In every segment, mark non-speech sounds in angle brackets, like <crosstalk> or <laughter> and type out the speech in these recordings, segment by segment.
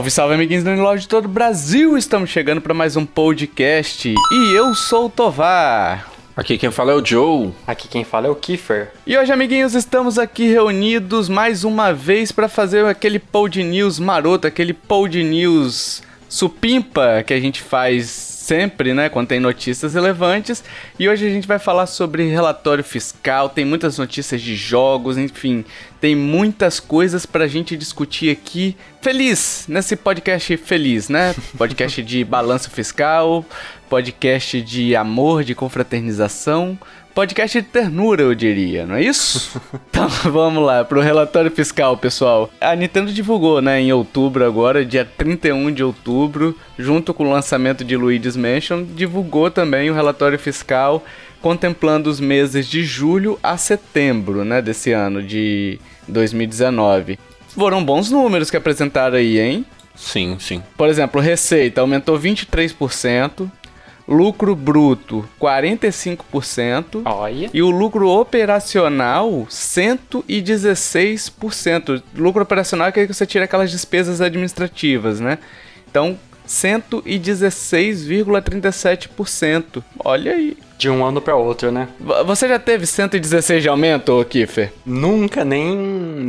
Salve, salve, amiguinhos do Inlog de todo o Brasil! Estamos chegando para mais um podcast e eu sou o Tovar. Aqui quem fala é o Joe. Aqui quem fala é o Kiefer. E hoje, amiguinhos, estamos aqui reunidos mais uma vez para fazer aquele pod news maroto, aquele pod news supimpa que a gente faz sempre, né, quando tem notícias relevantes. E hoje a gente vai falar sobre relatório fiscal, tem muitas notícias de jogos, enfim, tem muitas coisas pra gente discutir aqui. Feliz, nesse podcast feliz, né? <laughs> Podcast de balanço fiscal, podcast de amor, de confraternização podcast de ternura, eu diria, não é isso? <laughs> então <laughs> vamos lá, pro relatório fiscal, pessoal. A Nintendo divulgou, né, em outubro agora, dia 31 de outubro, junto com o lançamento de Luigi's Mansion, divulgou também o relatório fiscal contemplando os meses de julho a setembro, né, desse ano de 2019. Foram bons números que apresentaram aí, hein? Sim, sim. Por exemplo, receita aumentou 23%, lucro bruto 45% Olha. e o lucro operacional 116%. Lucro operacional é que você tira aquelas despesas administrativas, né? Então, 116,37%. Olha aí. De um ano para outro, né? Você já teve 116 de aumento, ô Kiffer? Nunca nem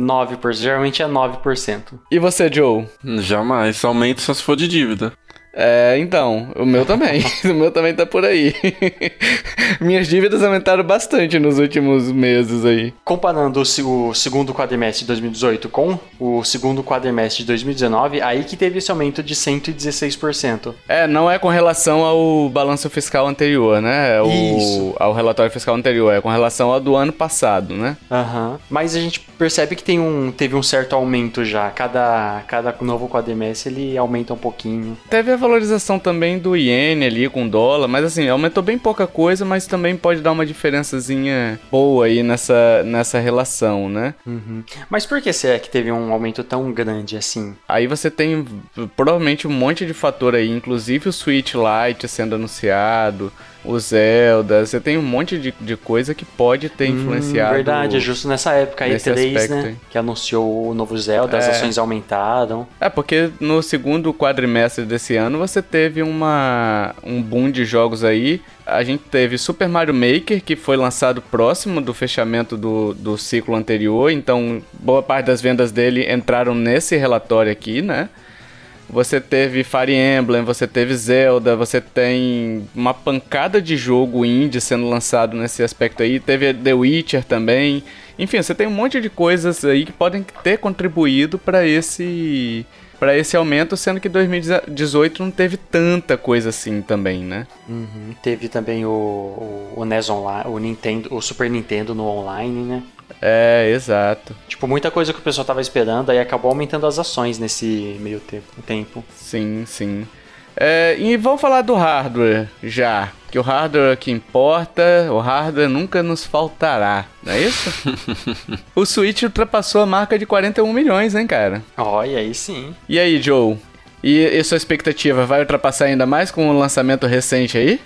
9%. Geralmente é 9%. E você, Joe? Jamais. Aumento só se for de dívida. É, então, o meu também. <laughs> o meu também tá por aí. <laughs> Minhas dívidas aumentaram bastante nos últimos meses aí. Comparando o, o segundo quadrimestre de 2018 com o segundo quadrimestre de 2019, aí que teve esse aumento de 116%. É, não é com relação ao balanço fiscal anterior, né? É o- Isso. Ao relatório fiscal anterior, é com relação ao do ano passado, né? Aham. Mas a gente percebe que tem um, teve um certo aumento já. Cada, cada novo quadrimestre ele aumenta um pouquinho. Teve a valorização também do iene ali com dólar, mas assim, aumentou bem pouca coisa, mas também pode dar uma diferençazinha boa aí nessa, nessa relação, né? Uhum. Mas por que será que teve um aumento tão grande assim? Aí você tem provavelmente um monte de fator aí, inclusive o Switch Lite sendo anunciado, o Zelda, você tem um monte de, de coisa que pode ter influenciado. Hum, verdade, é justo nessa época aí, nesse 3, aspecto aí. né? Que anunciou o novo Zelda, as É. ações aumentaram. É, porque no segundo quadrimestre desse ano você teve uma, um boom de jogos aí. A gente teve Super Mario Maker, que foi lançado próximo do fechamento do, do ciclo anterior, então boa parte das vendas dele entraram nesse relatório aqui, né? Você teve Fire Emblem, você teve Zelda, você tem uma pancada de jogo indie sendo lançado nesse aspecto aí. Teve The Witcher também. Enfim, você tem um monte de coisas aí que podem ter contribuído para esse para esse aumento, sendo que 2018 não teve tanta coisa assim também, né? Uhum. Teve também o, o, o NES Online, o Nintendo, o Super Nintendo no online, né? É, exato. Tipo, muita coisa que o pessoal tava esperando, aí acabou aumentando as ações nesse meio tempo. tempo. Sim, sim. É, e vamos falar do hardware já. Que o hardware que importa, o hardware nunca nos faltará, não é isso? <laughs> o Switch ultrapassou a marca de 41 milhões, hein, cara? Olha, aí sim. E aí, Joe? E, e sua expectativa vai ultrapassar ainda mais com o lançamento recente aí?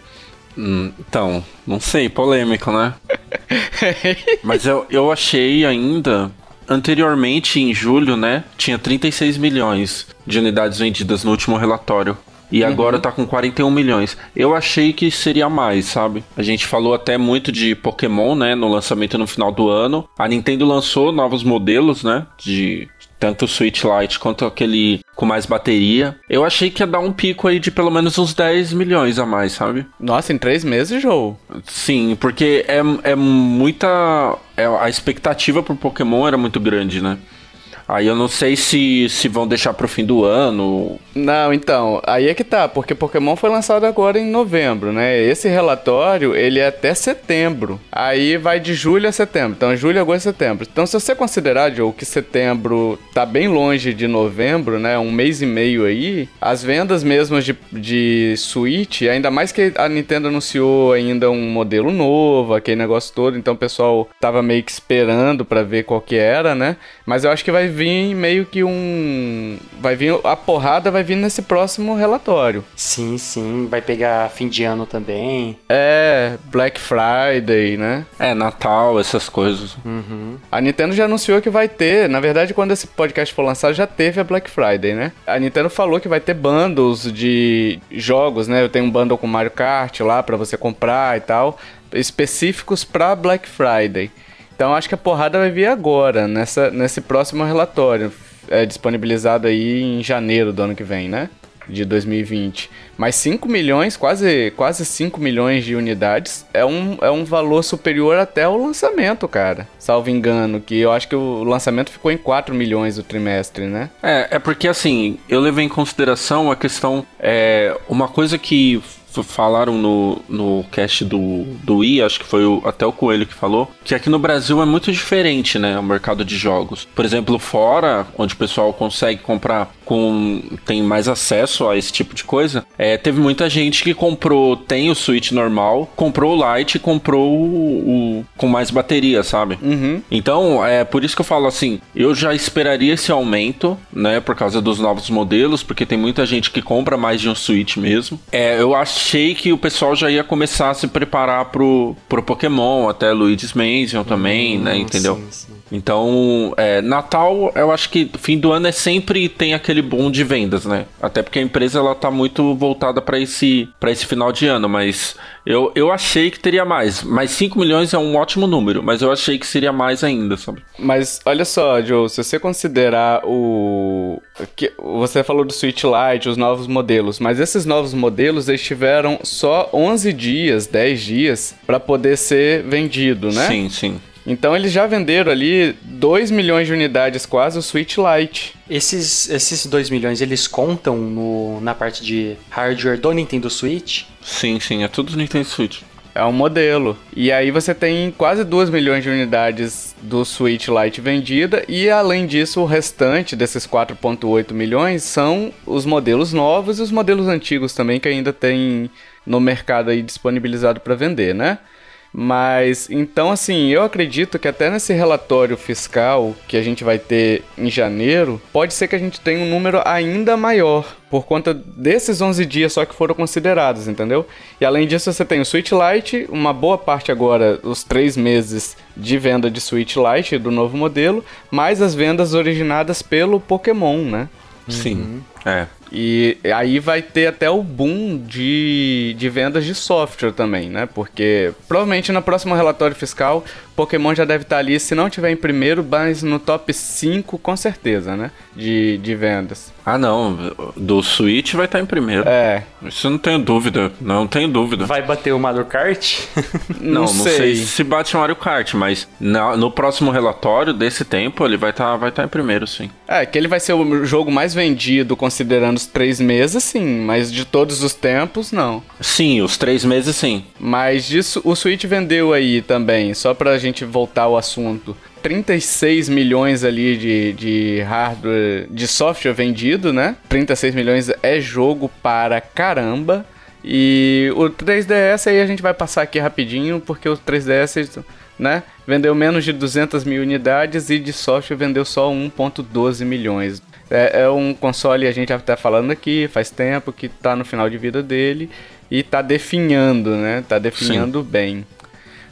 Hum, então, não sei, polêmico, né? <laughs> Mas eu, eu achei ainda. Anteriormente, em julho, né? Tinha 36 milhões de unidades vendidas no último relatório. E agora tá com 41 milhões. Eu achei que seria mais, sabe? A gente falou até muito de Pokémon, né? No lançamento no final do ano. A Nintendo lançou novos modelos, né? De tanto o Switch Lite quanto aquele com mais bateria. Eu achei que ia dar um pico aí de pelo menos uns 10 milhões a mais, sabe? Nossa, em três meses, Joe? Sim, porque é, é muita. é- a expectativa pro Pokémon era muito grande, né? Aí eu não sei se, se vão deixar pro fim do ano. Não, então, aí é que tá, porque Pokémon foi lançado agora em novembro, né? Esse relatório, ele é até setembro. Aí vai de julho a setembro. Então, julho, agosto, setembro. Então, se você considerar, Joe, que setembro tá bem longe de novembro, né? Um mês e meio aí, as vendas mesmo de, de Switch, ainda mais que a Nintendo anunciou ainda um modelo novo, aquele negócio todo, então o pessoal tava meio que esperando para ver qual que era, né? Mas eu acho que vai vir meio que um. Vai vir. A porrada vai vir nesse próximo relatório. Sim, sim. Vai pegar fim de ano também. É, Black Friday, né? É, Natal, essas coisas. Uhum. A Nintendo já anunciou que vai ter. Na verdade, quando esse podcast for lançado, já teve a Black Friday, né? A Nintendo falou que vai ter bundles de jogos, né? Eu tenho um bundle com Mario Kart lá para você comprar e tal, específicos para Black Friday. Então acho que a porrada vai vir agora, nessa, nesse próximo relatório, é, disponibilizado aí em janeiro do ano que vem, né? De 2020. Mas 5 milhões, quase, quase 5 milhões de unidades, é um, é um valor superior até ao lançamento, cara. Salvo engano, que eu acho que o lançamento ficou em 4 milhões o trimestre, né? É, é porque assim, eu levei em consideração a questão. É, uma coisa que falaram no, no cast do, do I, acho que foi o, até o Coelho que falou, que aqui no Brasil é muito diferente, né, o mercado de jogos. Por exemplo, fora, onde o pessoal consegue comprar com tem mais acesso a esse tipo de coisa, é, teve muita gente que comprou, tem o Switch normal, comprou o Lite e comprou o, o, com mais bateria, sabe? Uhum. Então, é por isso que eu falo assim, eu já esperaria esse aumento, né, por causa dos novos modelos, porque tem muita gente que compra mais de um Switch mesmo. É, eu achei que o pessoal já ia começar a se preparar pro, pro Pokémon, até Luigi's Mansion também, né, hum, né, entendeu? Sim, sim. Então, é, Natal, eu acho que fim do ano é sempre tem aquele boom de vendas, né? Até porque a empresa ela tá muito voltada para esse para esse final de ano, mas eu, eu achei que teria mais. Mas 5 milhões é um ótimo número, mas eu achei que seria mais ainda, sabe? Mas olha só, Joe, se você considerar o que você falou do Switch Lite, os novos modelos, mas esses novos modelos eles tiveram só 11 dias, 10 dias para poder ser vendido, né? Sim, sim. Então eles já venderam ali 2 milhões de unidades quase o Switch Lite. Esses, esses 2 milhões, eles contam no, na parte de hardware do Nintendo Switch? Sim, sim, é tudo Nintendo Switch. É um modelo. E aí você tem quase 2 milhões de unidades do Switch Lite vendida e além disso o restante desses 4.8 milhões são os modelos novos e os modelos antigos também que ainda tem no mercado aí disponibilizado para vender, né? Mas então assim, eu acredito que até nesse relatório fiscal que a gente vai ter em janeiro, pode ser que a gente tenha um número ainda maior por conta desses 11 dias só que foram considerados, entendeu? E além disso, você tem o Switch Lite, uma boa parte agora, os três meses de venda de Switch Lite do novo modelo, mais as vendas originadas pelo Pokémon, né? Sim, uhum. é. E aí vai ter até o boom de, de vendas de software também, né? Porque provavelmente no próximo relatório fiscal, Pokémon já deve estar ali, se não tiver em primeiro, mas no top 5 com certeza, né? De, de vendas. Ah, não. Do Switch vai estar em primeiro. É. Isso não tenho dúvida. Não tenho dúvida. Vai bater o Mario Kart? <laughs> não, não sei. sei. se bate o Mario Kart, mas na, no próximo relatório desse tempo ele vai estar vai estar em primeiro, sim. É, que ele vai ser o jogo mais vendido considerando os três meses, sim. Mas de todos os tempos, não. Sim, os três meses, sim. Mas disso, o Switch vendeu aí também, só pra gente voltar ao assunto. 36 milhões ali de, de hardware, de software vendido, né? 36 milhões é jogo para caramba. E o 3DS aí a gente vai passar aqui rapidinho, porque o 3DS, né? Vendeu menos de 200 mil unidades e de software vendeu só 1.12 milhões. É, é, um console, a gente já tá falando aqui, faz tempo que tá no final de vida dele e tá definhando, né? Tá definhando Sim. bem.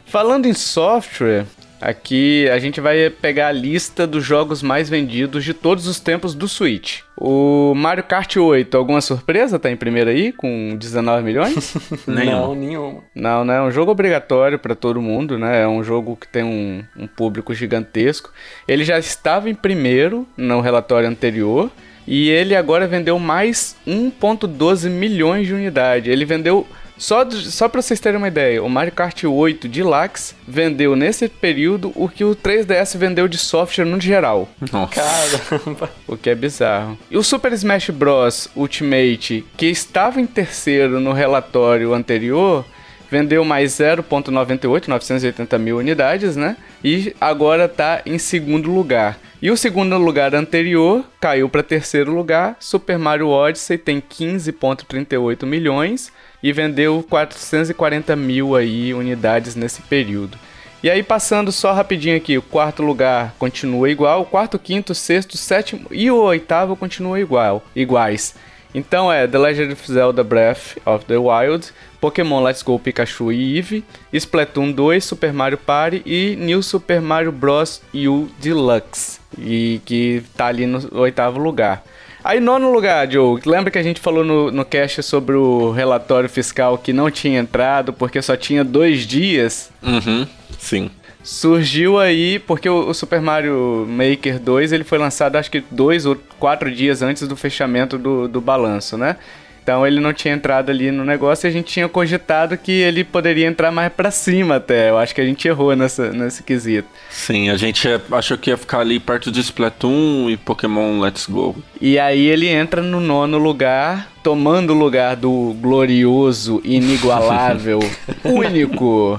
Falando em software, Aqui a gente vai pegar a lista dos jogos mais vendidos de todos os tempos do Switch. O Mario Kart 8, alguma surpresa? Tá em primeiro aí, com 19 milhões? <laughs> Não, nenhum. Não, né? É um jogo obrigatório para todo mundo, né? É um jogo que tem um, um público gigantesco. Ele já estava em primeiro no relatório anterior. E ele agora vendeu mais 1,12 milhões de unidades. Ele vendeu Só, só pra vocês terem uma ideia, o Mario Kart 8 Deluxe vendeu nesse período o que o 3DS vendeu de software no geral. Nossa. Caramba. <laughs> O que é bizarro. E o Super Smash Bros. Ultimate, que estava em terceiro no relatório anterior, vendeu mais 0,98, 980 mil unidades, né? E agora tá em segundo lugar. E o segundo lugar anterior caiu para terceiro lugar. Super Mario Odyssey tem 15,38 milhões e vendeu 440 mil aí unidades nesse período. E aí, passando só rapidinho aqui, o quarto lugar continua igual, o quarto, quinto, sexto, sétimo e o oitavo continua igual, iguais. Então é The Legend of Zelda Breath of the Wild, Pokémon Let's Go Pikachu e Eevee, Splatoon 2, Super Mario Party e New Super Mario Bros. U Deluxe, e que tá ali no oitavo lugar. Aí, nono lugar, Joe, lembra que a gente falou no, no cast sobre o relatório fiscal que não tinha entrado porque só tinha dois dias? Uhum, sim. Surgiu aí porque o, o, Super Mario Maker 2 ele foi lançado acho que dois ou quatro dias antes do fechamento do, do balanço, né? Então ele não tinha entrado ali no negócio e a gente tinha cogitado que ele poderia entrar mais para cima até. Eu acho que a gente errou nessa, nesse quesito. Sim, a gente achou que ia ficar ali perto de Splatoon e Pokémon Let's Go. E aí ele entra no nono lugar, tomando o lugar do glorioso, inigualável, <laughs> único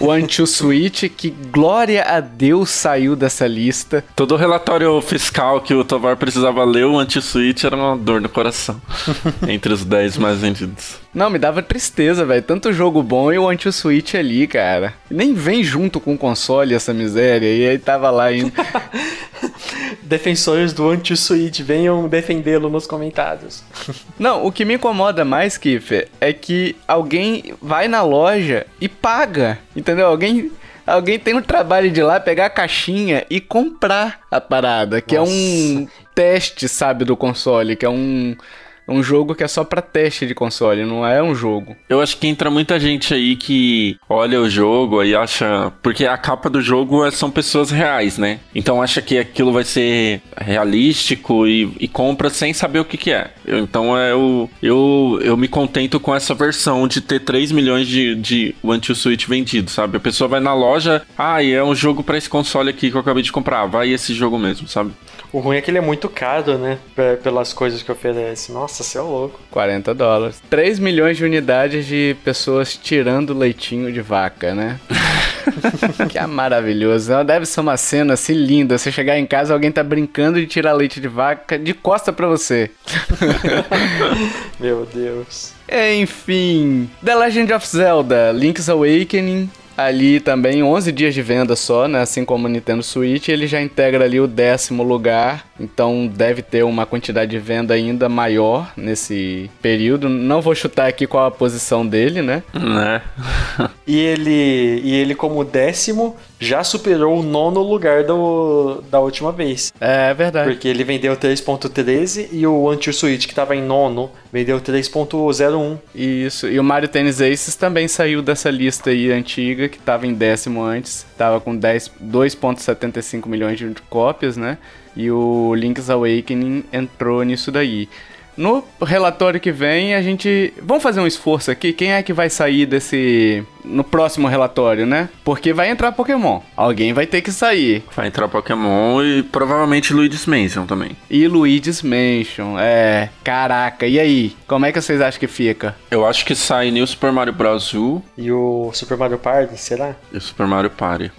One Two Switch, que glória a Deus saiu dessa lista. Todo o relatório fiscal que o Tovar precisava ler, o One Switch era uma dor no coração. <laughs> entre os 10 mais vendidos. Não, me dava tristeza, velho. Tanto jogo bom e o Anti Switch ali, cara. Nem vem junto com o console essa miséria. E aí tava lá indo. <laughs> <laughs> Defensores do Anti-Switch, venham defendê-lo nos comentários. <laughs> Não, o que me incomoda mais, Kiffer, é que alguém vai na loja e paga, entendeu? Alguém alguém tem o trabalho de ir lá pegar a caixinha e comprar a parada, que Nossa. é um teste, sabe, do console, que é um um jogo que é só para teste de console, não é um jogo. Eu acho que entra muita gente aí que olha o jogo e acha. Porque a capa do jogo é, são pessoas reais, né? Então acha que aquilo vai ser realístico e, e compra sem saber o que, que é. Eu, então é eu, eu, eu me contento com essa versão de ter 3 milhões de, de One Switch vendidos, sabe? A pessoa vai na loja, ah, e é um jogo para esse console aqui que eu acabei de comprar. Vai esse jogo mesmo, sabe? O ruim é que ele é muito caro, né? Pelas coisas que oferece. Nossa, você é louco. 40 dólares. 3 milhões de unidades de pessoas tirando leitinho de vaca, né? <laughs> que é maravilhoso. Deve ser uma cena assim linda. Você chegar em casa, alguém tá brincando de tirar leite de vaca de costa para você. <laughs> Meu Deus. Enfim, The Legend of Zelda Link's Awakening ali também 11 dias de venda só, né? Assim como o Nintendo Switch, ele já integra ali o décimo lugar, então deve ter uma quantidade de venda ainda maior nesse período. Não vou chutar aqui qual a posição dele, né? Né? <laughs> e ele e ele como décimo já superou o nono lugar do, da última vez. É verdade. Porque ele vendeu 3.13 e o Anti Switch que tava em nono vendeu 3.01. Isso. E o Mario Tennis Aces também saiu dessa lista aí antiga que tava em décimo antes, tava com 2.75 milhões de cópias, né? E o Link's Awakening entrou nisso daí. No relatório que vem, a gente. Vamos fazer um esforço aqui. Quem é que vai sair desse. No próximo relatório, né? Porque vai entrar Pokémon. Alguém vai ter que sair. Vai entrar Pokémon e provavelmente Luigi's Mansion também. E Luigi's Mansion, é. Caraca, e aí? Como é que vocês acham que fica? Eu acho que sai New Super Mario Bros. U. E o Super Mario Party, será? E o Super Mario Party.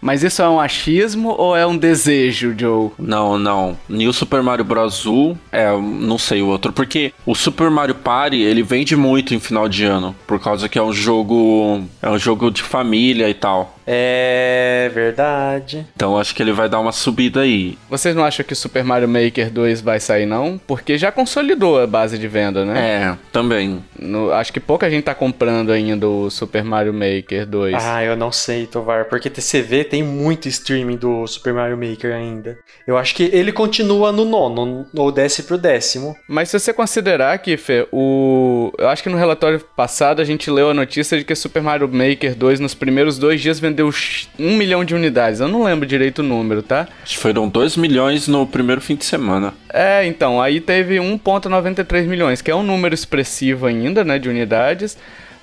Mas isso é um achismo ou é um desejo, Joe? Não, não. New Super Mario Bros. U é, não sei o outro. Porque o Super Mario Party, ele vende muito em final de ano. Por causa que é um jogo. É um jogo de família e tal. É verdade. Então acho que ele vai dar uma subida aí. Vocês não acham que o Super Mario Maker 2 vai sair, não? Porque já consolidou a base de venda, né? É, também. No, acho que pouca gente tá comprando ainda o Super Mario Maker 2. Ah, eu não sei, Tovar. Porque TCV tem muito streaming do Super Mario Maker ainda. Eu acho que ele continua no nono, ou desce pro décimo. Mas se você considerar, Kiffer, o. Eu acho que no relatório passado a gente leu a notícia de que Super Mario Maker 2 nos primeiros dois dias vendeu vendeu um milhão de unidades. Eu não lembro direito o número, tá? Acho que foram 2 milhões no primeiro fim de semana. É, então, aí teve 1,93 milhões, que é um número expressivo ainda, né, de unidades.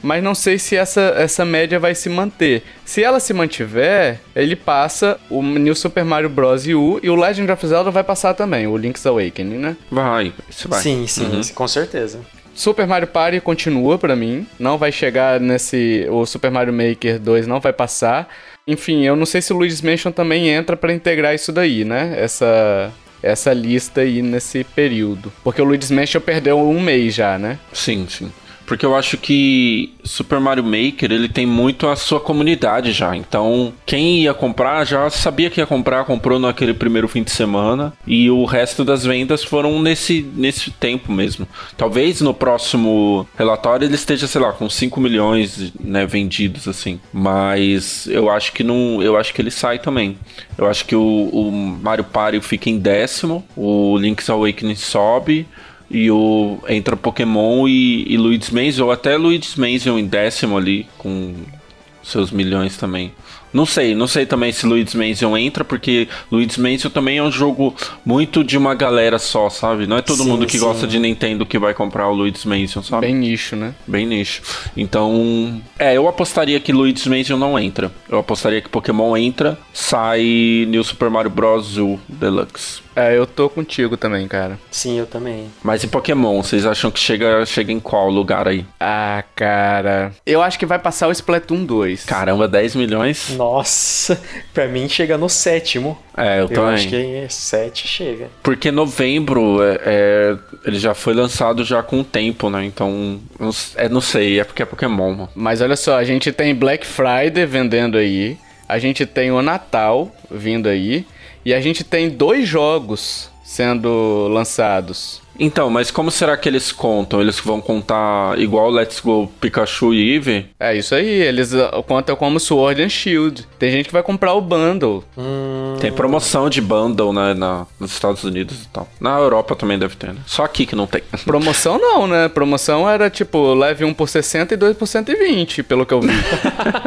mas não sei se essa, essa média vai se manter. Se ela se mantiver, ele passa o New Super Mario Bros. U e o Legend of Zelda vai passar também, o Link's Awakening, né? Vai, isso vai. Sim, sim, Uhum. com certeza. Super Mario Party continua pra mim, não vai chegar nesse. O Super Mario Maker 2 não vai passar. Enfim, eu não sei se o Luigi's Mansion também entra pra integrar isso daí, né? Essa. Essa lista aí nesse período. Porque o Luigi's Mansion perdeu um mês já, né? Sim, sim. Porque eu acho que Super Mario Maker, ele tem muito a sua comunidade já. Então, quem ia comprar já sabia que ia comprar, comprou naquele primeiro fim de semana. E o resto das vendas foram nesse, nesse tempo mesmo. Talvez no próximo relatório ele esteja, sei lá, com 5 milhões né, vendidos, assim. Mas eu acho que não. Eu acho que ele sai também. Eu acho que o, o Mario Party fica em décimo, o Link's Awakening sobe. E o entra Pokémon e, e Luigi's Mansion, ou até Luigi's Mansion em décimo ali, com seus milhões também. Não sei, não sei também se Luigi's Mansion entra, porque Luigi's Mansion também é um jogo muito de uma galera só, sabe? Não é todo Sim, mundo que sim. gosta de Nintendo que vai comprar o Luigi's Mansion, sabe? Bem nicho, né? Bem nicho. Então, é, eu apostaria que Luigi's Mansion não entra. Eu apostaria que Pokémon entra, sai New Super Mario Bros. U Deluxe. É, eu tô contigo também, cara. Sim, eu também. Mas e Pokémon, vocês acham que chega, chega em qual lugar aí? Ah, cara. Eu acho que vai passar o Splatoon 2. Caramba, 10 milhões? Nossa, <laughs> pra mim chega no sétimo. É, eu, Eu, também. acho que é sete chega. Porque novembro é, é- ele já foi lançado já com o tempo, né? Então, é, não sei, é porque é Pokémon, mano. Mas olha só, a gente tem Black Friday vendendo aí. A gente tem o Natal vindo aí. E a gente tem dois jogos sendo lançados. Então, mas como será que eles contam? Eles vão contar igual Let's Go Pikachu e Eevee? É isso aí, eles ah, contam como Sword and Shield. Tem gente que vai comprar o bundle. Hum, Tem promoção de bundle né, na, nos Estados Unidos e tal. Na Europa também deve ter, né? Só aqui que não tem. <laughs> Promoção não, né? Promoção era tipo, leve um por 60 e dois por 120, pelo que eu vi.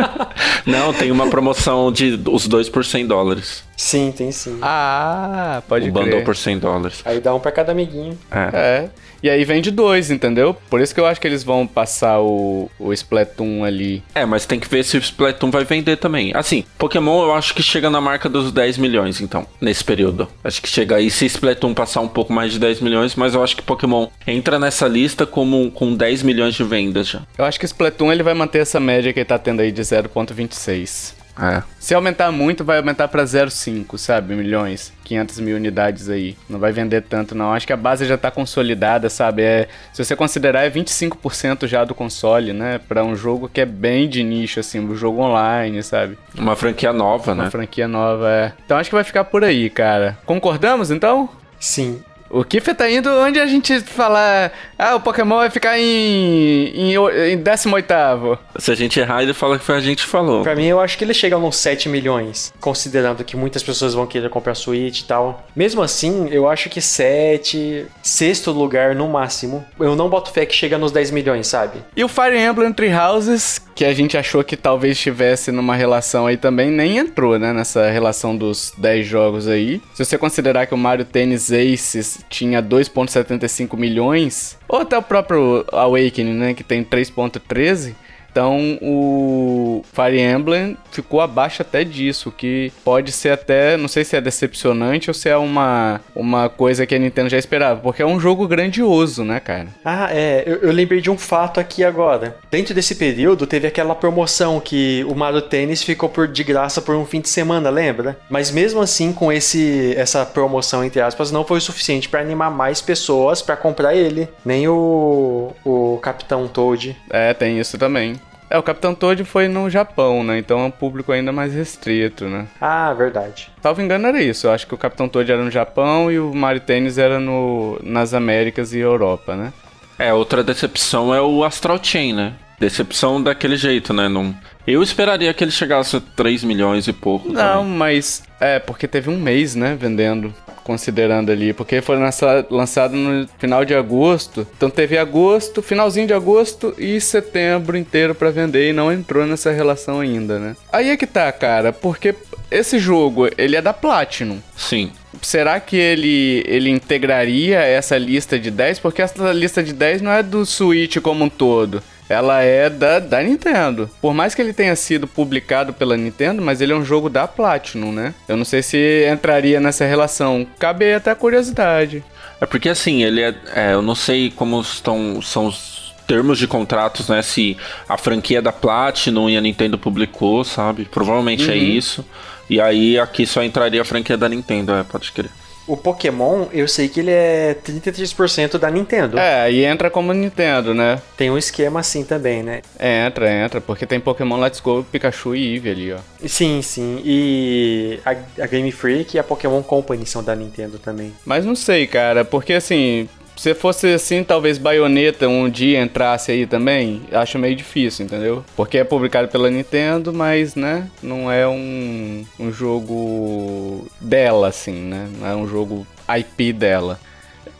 <laughs> não, tem uma promoção de os dois por 100 dólares. Sim, tem sim. ah, pode o bundle crer. por 100 dólares. Aí dá um pra cada amiguinho. É. É. E aí vende dois, entendeu? Por isso que eu acho que eles vão passar o, o Splatoon ali. É, mas tem que ver se o Splatoon vai vender também. Assim, Pokémon eu acho que chega na marca dos 10 milhões, então, nesse período. Acho que chega aí se Splatoon passar um pouco mais de 10 milhões, mas eu acho que Pokémon entra nessa lista como com 10 milhões de vendas já. Eu acho que o Splatoon ele vai manter essa média que ele tá tendo aí de 0.26. É. Se aumentar muito, vai aumentar pra 0,5, sabe? Milhões. 500 mil unidades aí. Não vai vender tanto, não. Acho que a base já tá consolidada, sabe? É, se você considerar, é 25% já do console, né? Pra um jogo que é bem de nicho, assim. Um jogo online, sabe? Uma franquia nova, Uma né? franquia nova, é. Então acho que vai ficar por aí, cara. Concordamos, então? Sim. O Kiff tá indo onde a gente falar... Ah, o Pokémon vai ficar em... em, em 18º. Se a gente errar, ele fala que foi a gente que falou. Pra mim, eu acho que ele chega nos 7 milhões, considerando que muitas pessoas vão querer comprar Switch e tal. Mesmo assim, eu acho que 7, sexto lugar no máximo. Eu não boto fé que chega nos 10 milhões, sabe? E o Fire Emblem Three Houses, que a gente achou que talvez estivesse numa relação aí também, nem entrou, né? Nessa relação dos 10 jogos aí. Se você considerar que o Mario Tennis Aces tinha 2.75 milhões, ou até o próprio Awakening, né? Que tem 3.13... Então o Fire Emblem ficou abaixo até disso, que pode ser até, não sei se é decepcionante ou se é uma, uma coisa que a Nintendo já esperava, porque é um jogo grandioso, né, cara? Ah, é, eu, eu lembrei de um fato aqui agora. Dentro desse período, teve aquela promoção que o Mario Tênis ficou por, de graça por um fim de semana, lembra? Mas mesmo assim, com esse essa promoção, entre aspas, não foi o suficiente pra animar mais pessoas pra comprar ele. Nem o, o Capitão Toad. É, tem isso também. É, o Capitão Toad foi no Japão, né? Então é um público ainda mais restrito, né? Ah, verdade. Salvo engano era isso. Eu acho que o Capitão Toad era no Japão e o Mario Tennis era no, nas Américas e Europa, né? É, outra decepção é o Astral Chain, né? Decepção daquele jeito, né? Não... Eu esperaria que ele chegasse a 3 milhões e pouco. Não, também. mas é porque teve um mês, né, vendendo, considerando ali, porque foi lança- lançado no final de agosto. Então teve agosto, finalzinho de agosto e setembro inteiro pra vender e não entrou nessa relação ainda, né? Aí é que tá, cara, porque esse jogo, ele é da Platinum. Sim. Será que ele, ele integraria essa lista de 10? Porque essa lista de 10 não é do Switch como um todo. Ela é da, da Nintendo. Por mais que ele tenha sido publicado pela Nintendo, mas ele é um jogo da Platinum, né? Eu não sei se entraria nessa relação. Cabe até a curiosidade. É porque assim, ele é, é, Eu não sei como estão, são os termos de contratos, né? Se a franquia é da Platinum e a Nintendo publicou, sabe? Provavelmente é uhum. é isso. E aí aqui só entraria a franquia da Nintendo, é, pode crer. O Pokémon, eu sei que ele é 33% da Nintendo. É, e entra como Nintendo, né? Tem um esquema assim também, né? É, entra, entra, porque tem Pokémon Let's Go, Pikachu e Eevee ali, ó. Sim, sim. E a, a Game Freak e a Pokémon Company são da Nintendo também. Mas não sei, cara, porque assim, se fosse assim, talvez Bayonetta um dia entrasse aí também, acho meio difícil, entendeu? Porque é publicado pela Nintendo, mas, né, não é um, um jogo dela, assim, né? Não é um jogo IP dela.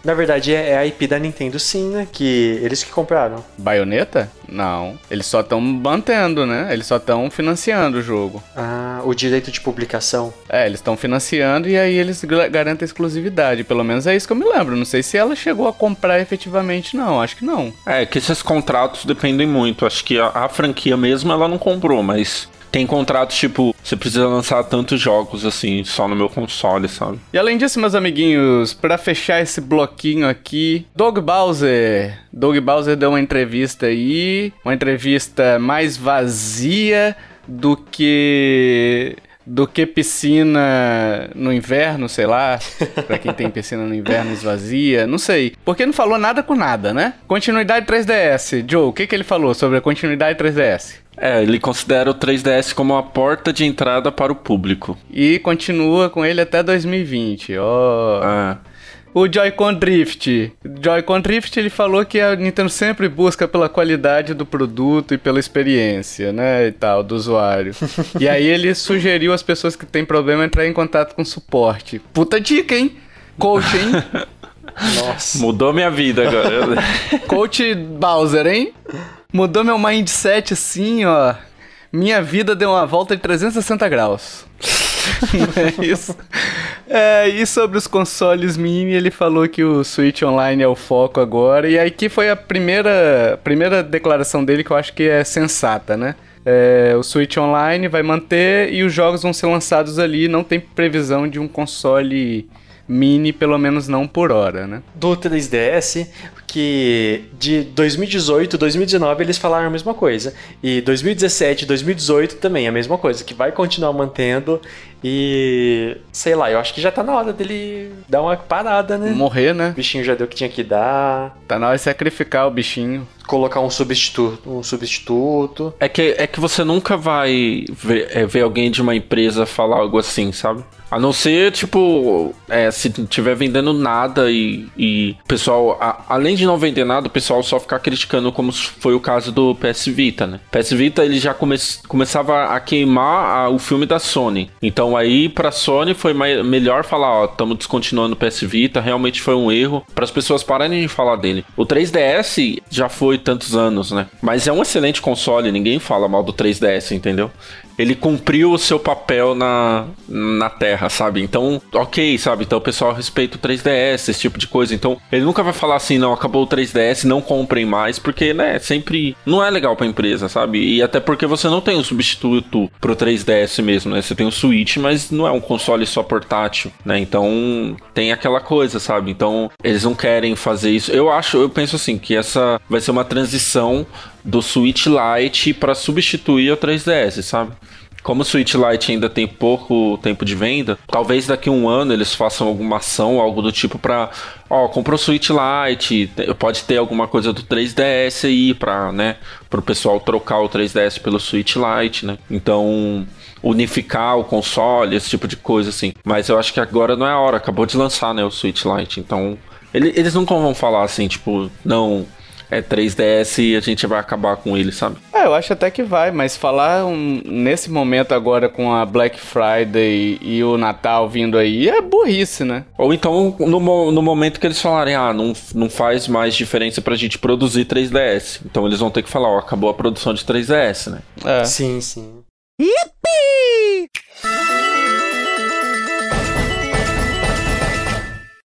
Na verdade, é, é a IP da Nintendo sim, né? Que eles que compraram. Baioneta? Não. Eles só estão mantendo, né? Eles só estão financiando o jogo. Ah, o direito de publicação. É, eles estão financiando e aí eles garantem exclusividade. Pelo menos é isso que eu me lembro. Não sei se ela chegou a comprar efetivamente, não. Acho que não. É, que esses contratos dependem muito. Acho que a, a franquia mesmo ela não comprou, mas tem contratos tipo, você precisa lançar tantos jogos assim, só no meu console, sabe? E além disso, meus amiguinhos, para fechar esse bloquinho aqui, Doug Bowser. Doug Bowser deu uma entrevista aí, uma entrevista mais vazia do que do que piscina no inverno, sei lá, <laughs> para quem tem piscina no inverno esvazia, não sei. Porque não falou nada com nada, né? Continuidade 3DS. Joe, o que, que ele falou sobre a continuidade 3DS? É, ele considera o 3DS como a porta de entrada para o público. E continua com ele até 2020. Ó. Oh. É. O Joy-Con Drift. Joy-Con Drift ele falou que a Nintendo sempre busca pela qualidade do produto e pela experiência, né, e tal, do usuário. <laughs> e aí ele sugeriu às pessoas que têm problema entrar em contato com suporte. Puta dica, hein? Coach, hein? <laughs> Nossa. Mudou minha vida agora. Coach Bowser, hein? Mudou meu mindset assim, ó. Minha vida deu uma volta de 360 graus. <laughs> é isso. É, e sobre os consoles mini, ele falou que o Switch Online é o foco agora. E aqui foi a primeira, primeira declaração dele que eu acho que é sensata, né? É, o Switch Online vai manter e os jogos vão ser lançados ali. Não tem previsão de um console mini, pelo menos não por hora, né? Do 3DS, que de 2018, 2019 eles falaram a mesma coisa. E 2017, 2018 também a mesma coisa, que vai continuar mantendo e sei lá, eu acho que já tá na hora dele dar uma parada, né? Morrer, né? O bichinho já deu o que tinha que dar. Tá na hora de sacrificar o bichinho. Colocar um substituto, um substituto. É que, é que você nunca vai ver, é, ver alguém de uma empresa falar algo assim, sabe? A não ser, tipo, é, se tiver vendendo nada e, e pessoal, a, além de não vender nada, o pessoal só ficar criticando como foi o caso do PS Vita, né? PS Vita, ele já come, começava a queimar a, o filme da Sony. Então aí, pra Sony, foi mais, melhor falar, ó, estamos descontinuando o PS Vita, realmente foi um erro, para as pessoas pararem de falar dele. O 3DS já foi tantos anos, né? Mas é um excelente console, ninguém fala mal do 3DS, entendeu? Ele cumpriu o seu papel na, na Terra, sabe? Então, ok, sabe? Então o pessoal respeita o 3DS, esse tipo de coisa. Então, ele nunca vai falar assim, não, acabou o 3DS, não comprem mais, porque, né, sempre não é legal pra empresa, sabe? E até porque você não tem um substituto pro 3DS mesmo, né? Você tem o Switch, mas não é um console só portátil, né? Então, tem aquela coisa, sabe? Então, eles não querem fazer isso. Eu acho, eu penso assim, que essa vai ser uma transição do Switch Lite para substituir o 3DS, sabe? Como o Switch Lite ainda tem pouco tempo de venda, talvez daqui a um ano eles façam alguma ação, algo do tipo para, ó, comprou o Switch Lite, pode ter alguma coisa do 3DS aí para, né, pro pessoal trocar o 3DS pelo Switch Lite, né? Então, unificar o console, esse tipo de coisa assim. Mas eu acho que agora não é a hora, acabou de lançar, né, o Switch Lite. Então, eles nunca vão falar assim, tipo, não, é 3DS e a gente vai acabar com ele, sabe? É, eu acho até que vai, mas falar um, nesse momento agora com a Black Friday e o Natal vindo aí é burrice, né? Ou então no, no momento que eles falarem, ah, não, não faz mais diferença pra gente produzir 3DS. Então eles vão ter que falar, ó, acabou a produção de 3DS, né? É. Sim, sim. Yippee!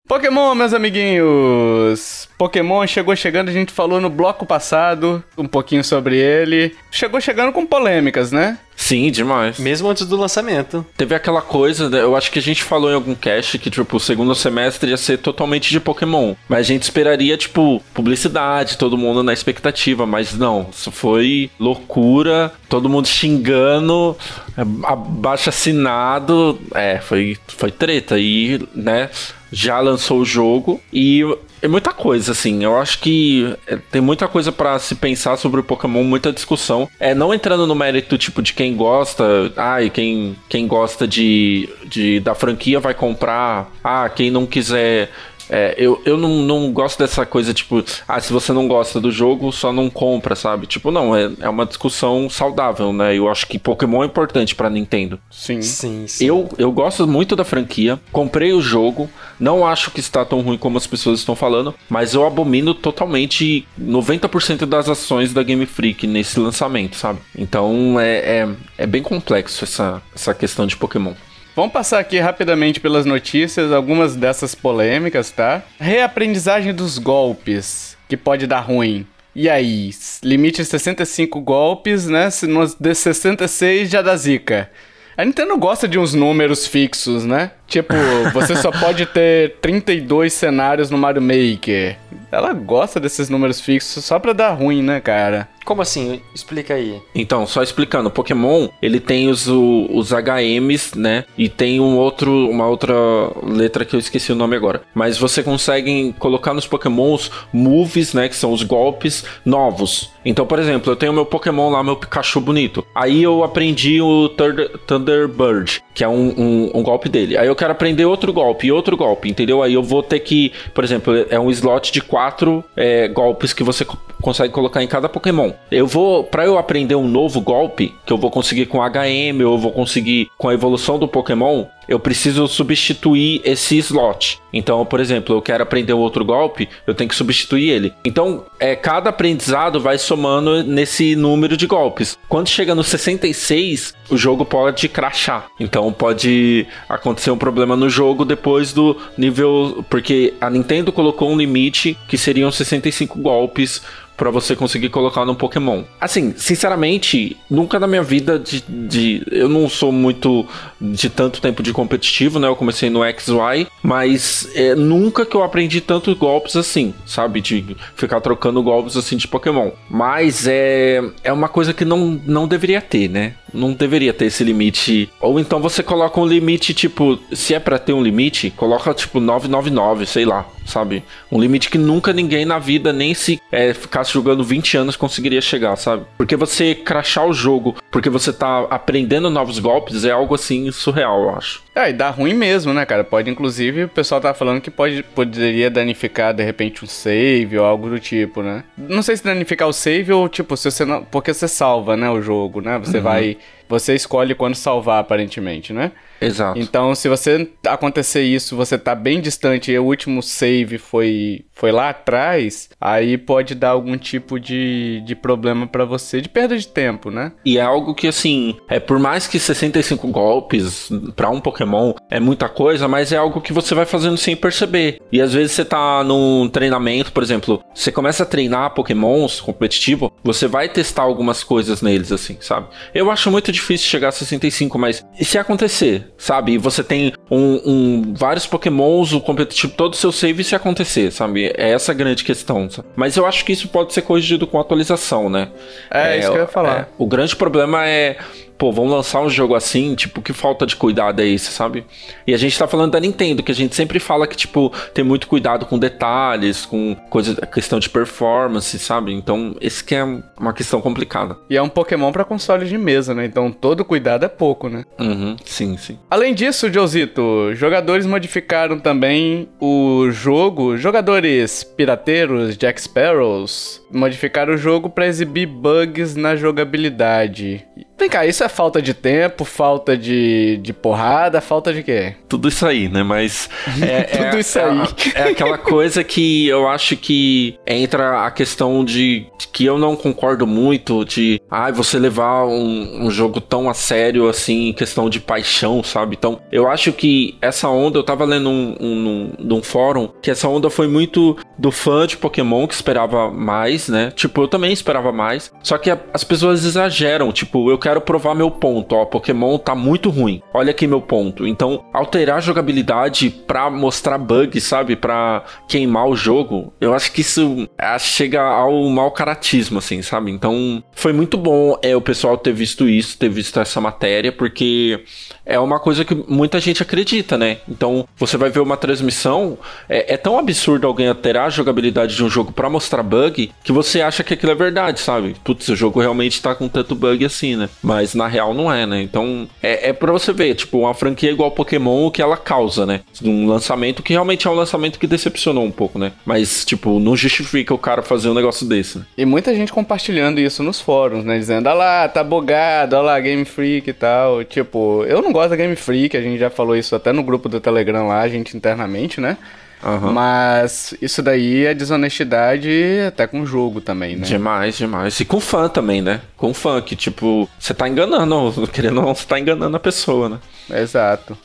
Pokémon, meus amiguinhos! Pokémon chegou chegando, a gente falou no bloco passado um pouquinho sobre ele. Chegou chegando com polêmicas, né? Sim, demais. Mesmo antes do lançamento. Teve aquela coisa, né, eu acho que a gente falou em algum cast que, tipo, o segundo semestre ia ser totalmente de Pokémon. Mas a gente esperaria, tipo, publicidade, todo mundo na expectativa. Mas não, isso foi loucura, todo mundo xingando, é, abaixo assinado. É, foi, foi treta. E, né, já lançou o jogo e é muita coisa, assim. Eu acho que é, tem muita coisa para se pensar sobre o Pokémon, muita discussão. É não entrando no mérito tipo de quem gosta, ai, ah, quem, quem gosta de, de da franquia vai comprar. Ah, quem não quiser é, eu, eu não, não gosto dessa coisa, tipo, ah, se você não gosta do jogo, só não compra, sabe? Tipo, não, é, é uma discussão saudável, né? Eu acho que Pokémon é importante pra Nintendo. Sim. Sim, sim. Eu, eu gosto muito da franquia, comprei o jogo, não acho que está tão ruim como as pessoas estão falando, mas eu abomino totalmente 90% das ações da Game Freak nesse lançamento, sabe? Então é, é, é bem complexo essa, essa questão de Pokémon. Vamos passar aqui rapidamente pelas notícias, algumas dessas polêmicas, tá? Reaprendizagem dos golpes, que pode dar ruim. E aí, limite 65 golpes, né? Se nos de 66 já dá zica. A Nintendo gosta de uns números fixos, né? Tipo, você só pode ter 32 cenários no Mario Maker. Ela gosta desses números fixos só pra dar ruim, né, cara? Como assim? Explica aí. Então, só explicando, Pokémon, ele tem os, os HMs, né? E tem um outro, uma outra letra que eu esqueci o nome agora. Mas você consegue colocar nos Pokémons moves, né? Que são os golpes novos. Então, por exemplo, eu tenho meu Pokémon lá, meu Pikachu bonito. Aí eu aprendi o Thunderbird, que é um, um, um golpe dele. Aí eu quero aprender outro golpe outro golpe, entendeu? Aí eu vou ter que, por exemplo, é um slot de quatro é, golpes que você consegue colocar em cada Pokémon. Eu vou, para eu aprender um novo golpe, que eu vou conseguir com HM, ou eu vou conseguir com a evolução do Pokémon, eu preciso substituir esse slot. Então, por exemplo, eu quero aprender outro golpe, eu tenho que substituir ele. Então, é, cada aprendizado vai somando nesse número de golpes. Quando chega no 66, o jogo pode crashar. Então, pode acontecer um problema no jogo depois do nível. Porque a Nintendo colocou um limite que seriam 65 golpes para você conseguir colocar no Pokémon. Assim, sinceramente, nunca na minha vida de, de, eu não sou muito de tanto tempo de competitivo, né? Eu comecei no XY, mas é, nunca que eu aprendi tantos golpes assim, sabe? De ficar trocando golpes assim de Pokémon. Mas é, é uma coisa que não, não deveria ter, né? Não deveria ter esse limite. Ou então você coloca um limite, tipo, se é para ter um limite, coloca tipo 999, sei lá, sabe? Um limite que nunca ninguém na vida, nem se é, ficasse jogando 20 anos, conseguiria chegar, sabe? Porque você crachar o jogo, porque você tá aprendendo novos golpes, é algo assim surreal, eu acho. É, e dá ruim mesmo, né, cara? Pode, inclusive, o pessoal tá falando que pode, poderia danificar, de repente, um save ou algo do tipo, né? Não sei se danificar o save ou, tipo, se você não... Porque você salva, né, o jogo, né? Você uhum. vai... Você escolhe quando salvar, aparentemente, né? Exato. Então, se você acontecer isso, você tá bem distante e o último save foi, foi lá atrás, aí pode dar algum tipo de, de problema para você, de perda de tempo, né? E é algo que, assim, é por mais que 65 golpes para um Pokémon é muita coisa, mas é algo que você vai fazendo sem perceber. E às vezes você tá num treinamento, por exemplo, você começa a treinar Pokémons competitivo, você vai testar algumas coisas neles, assim, sabe? Eu acho muito difícil chegar a 65, mas e se acontecer? Sabe? Você tem um, um, vários pokémons, o competitivo, todo o seu save se acontecer, sabe? É essa a grande questão. Sabe? Mas eu acho que isso pode ser corrigido com atualização, né? É, é isso que eu ia falar. É, o grande problema é pô, vamos lançar um jogo assim, tipo, que falta de cuidado é esse, sabe? E a gente tá falando da Nintendo, que a gente sempre fala que, tipo, tem muito cuidado com detalhes, com coisa, questão de performance, sabe? Então, esse que é uma questão complicada. E é um Pokémon para console de mesa, né? Então, todo cuidado é pouco, né? Uhum, sim, sim. Além disso, Josito, jogadores modificaram também o jogo, jogadores pirateiros, Jack Sparrows, modificaram o jogo para exibir bugs na jogabilidade. Vem cá, isso é falta de tempo, falta de, de porrada, falta de quê? Tudo isso aí, né? Mas. É, <laughs> Tudo é, isso é, aí. É, aquela coisa que eu acho que entra a questão de que eu não concordo muito de ah, você levar um, um jogo tão a sério assim, em questão de paixão, sabe? Então, eu acho que essa onda, eu tava lendo um, um, um, um fórum, que essa onda foi muito do fã de Pokémon que esperava mais, né? Tipo, eu também esperava mais. Só que a, as pessoas exageram, tipo, eu quero provar meu ponto, ó, Pokémon tá muito ruim. Olha aqui meu ponto. Então, alterar a jogabilidade pra mostrar bugs, sabe? Pra queimar o jogo, eu acho que isso é, chega ao mau caratismo, assim, sabe? Então, foi muito bom é, o pessoal ter visto isso, ter visto essa matéria, porque é uma coisa que muita gente acredita, né? Então, você vai ver uma transmissão, é, é tão absurdo alguém alterar a jogabilidade de um jogo para mostrar bug que você acha que aquilo é verdade, sabe? Putz, o jogo realmente tá com tanto bug assim, né? Mas na real não é, né? Então, é, é pra você ver, tipo, uma franquia igual Pokémon, o que ela causa, né? Um lançamento que realmente é um lançamento que decepcionou um pouco, né? Mas, tipo, não justifica o cara fazer um negócio desse. Né? E muita gente compartilhando isso nos fóruns, né? Dizendo, olha lá, tá bugado, olha lá, Game Freak e tal. Tipo, eu não gosto da Game Freak, a gente já falou isso até no grupo do Telegram lá, a gente internamente, né? Aham. Mas isso daí é desonestidade até com o jogo também, né? Demais, demais. E com fã também, né? Com fã, que tipo, você tá enganando, <laughs> querendo ou não, você tá enganando a pessoa, né? Exato.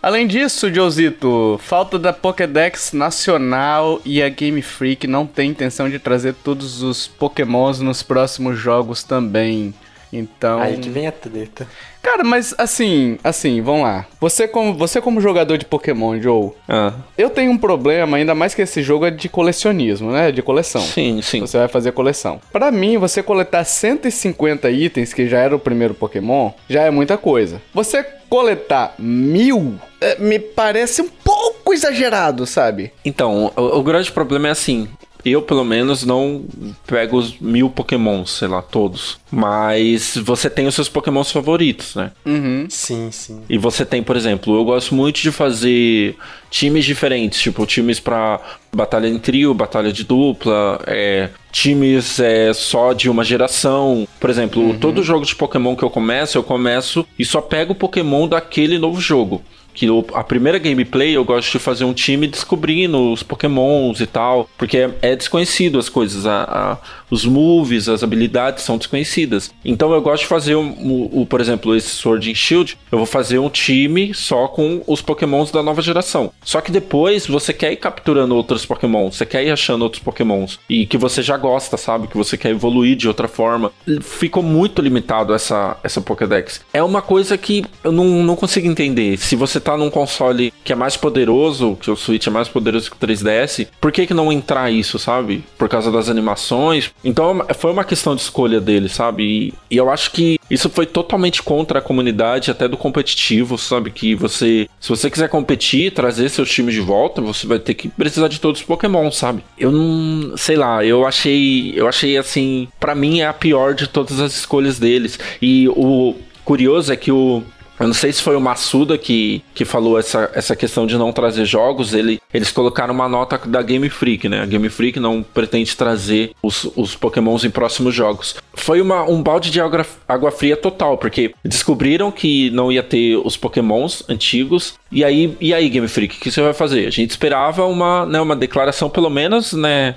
Além disso, Josito, falta da Pokédex nacional e a Game Freak não tem intenção de trazer todos os Pokémons nos próximos jogos também. Então. Aí que vem a treta. Cara, mas assim, assim, vamos lá. Você como, você como jogador de Pokémon, Joe, Ah, eu tenho um problema, ainda mais que esse jogo é de colecionismo, né? De coleção. sim, sim. Você vai fazer coleção. Pra mim, você coletar 150 itens, que já era o primeiro Pokémon, já é muita coisa. Você coletar mil, é, me parece um pouco exagerado, sabe? Então, o, o grande problema é assim. Eu, pelo menos, não pego os mil pokémons, sei lá, todos. Mas você tem os seus pokémons favoritos, né? Uhum. Sim, sim. E você tem, por exemplo, eu gosto muito de fazer times diferentes, tipo times pra batalha em trio, batalha de dupla, é, times é, só de uma geração. Por exemplo, todo jogo de Pokémon que eu começo, eu começo e só pego o Pokémon daquele novo jogo. Que a primeira gameplay eu gosto de fazer um time descobrindo os pokémons e tal, porque é, é desconhecido as coisas, a- a- os moves, as habilidades são desconhecidas. Então eu gosto de fazer, um- por exemplo, esse Sword and Shield, eu vou fazer um time só com os pokémons da nova geração. Só que depois você quer ir capturando outros pokémons, você quer ir achando outros pokémons, e que você já gosta, sabe? Que você quer evoluir de outra forma. Ficou muito limitado essa, essa Pokédex. É uma coisa que eu não, não consigo entender. Se você tá num console que é mais poderoso, que o Switch é mais poderoso que o 3DS, por que que não entrar isso, sabe? Por causa das animações. Então foi uma questão de escolha dele, sabe? E, e eu acho que isso foi totalmente contra a comunidade, até do competitivo, sabe? Que você, se você quiser competir, trazer seus times de volta, você vai ter que precisar de todos os Pokémon, sabe? Eu não, sei lá, eu achei, eu achei assim, pra mim é a pior de todas as escolhas deles. E o curioso é que o eu não sei se foi o Massuda que, que falou essa, essa questão de não trazer jogos. Ele, eles colocaram uma nota da Game Freak, né? A Game Freak não pretende trazer os, os Pokémons em próximos jogos. Foi uma, um balde de água, água fria total, porque descobriram que não ia ter os Pokémons antigos. E aí, e aí Game Freak, o que você vai fazer? A gente esperava uma, né, uma declaração, pelo menos, né?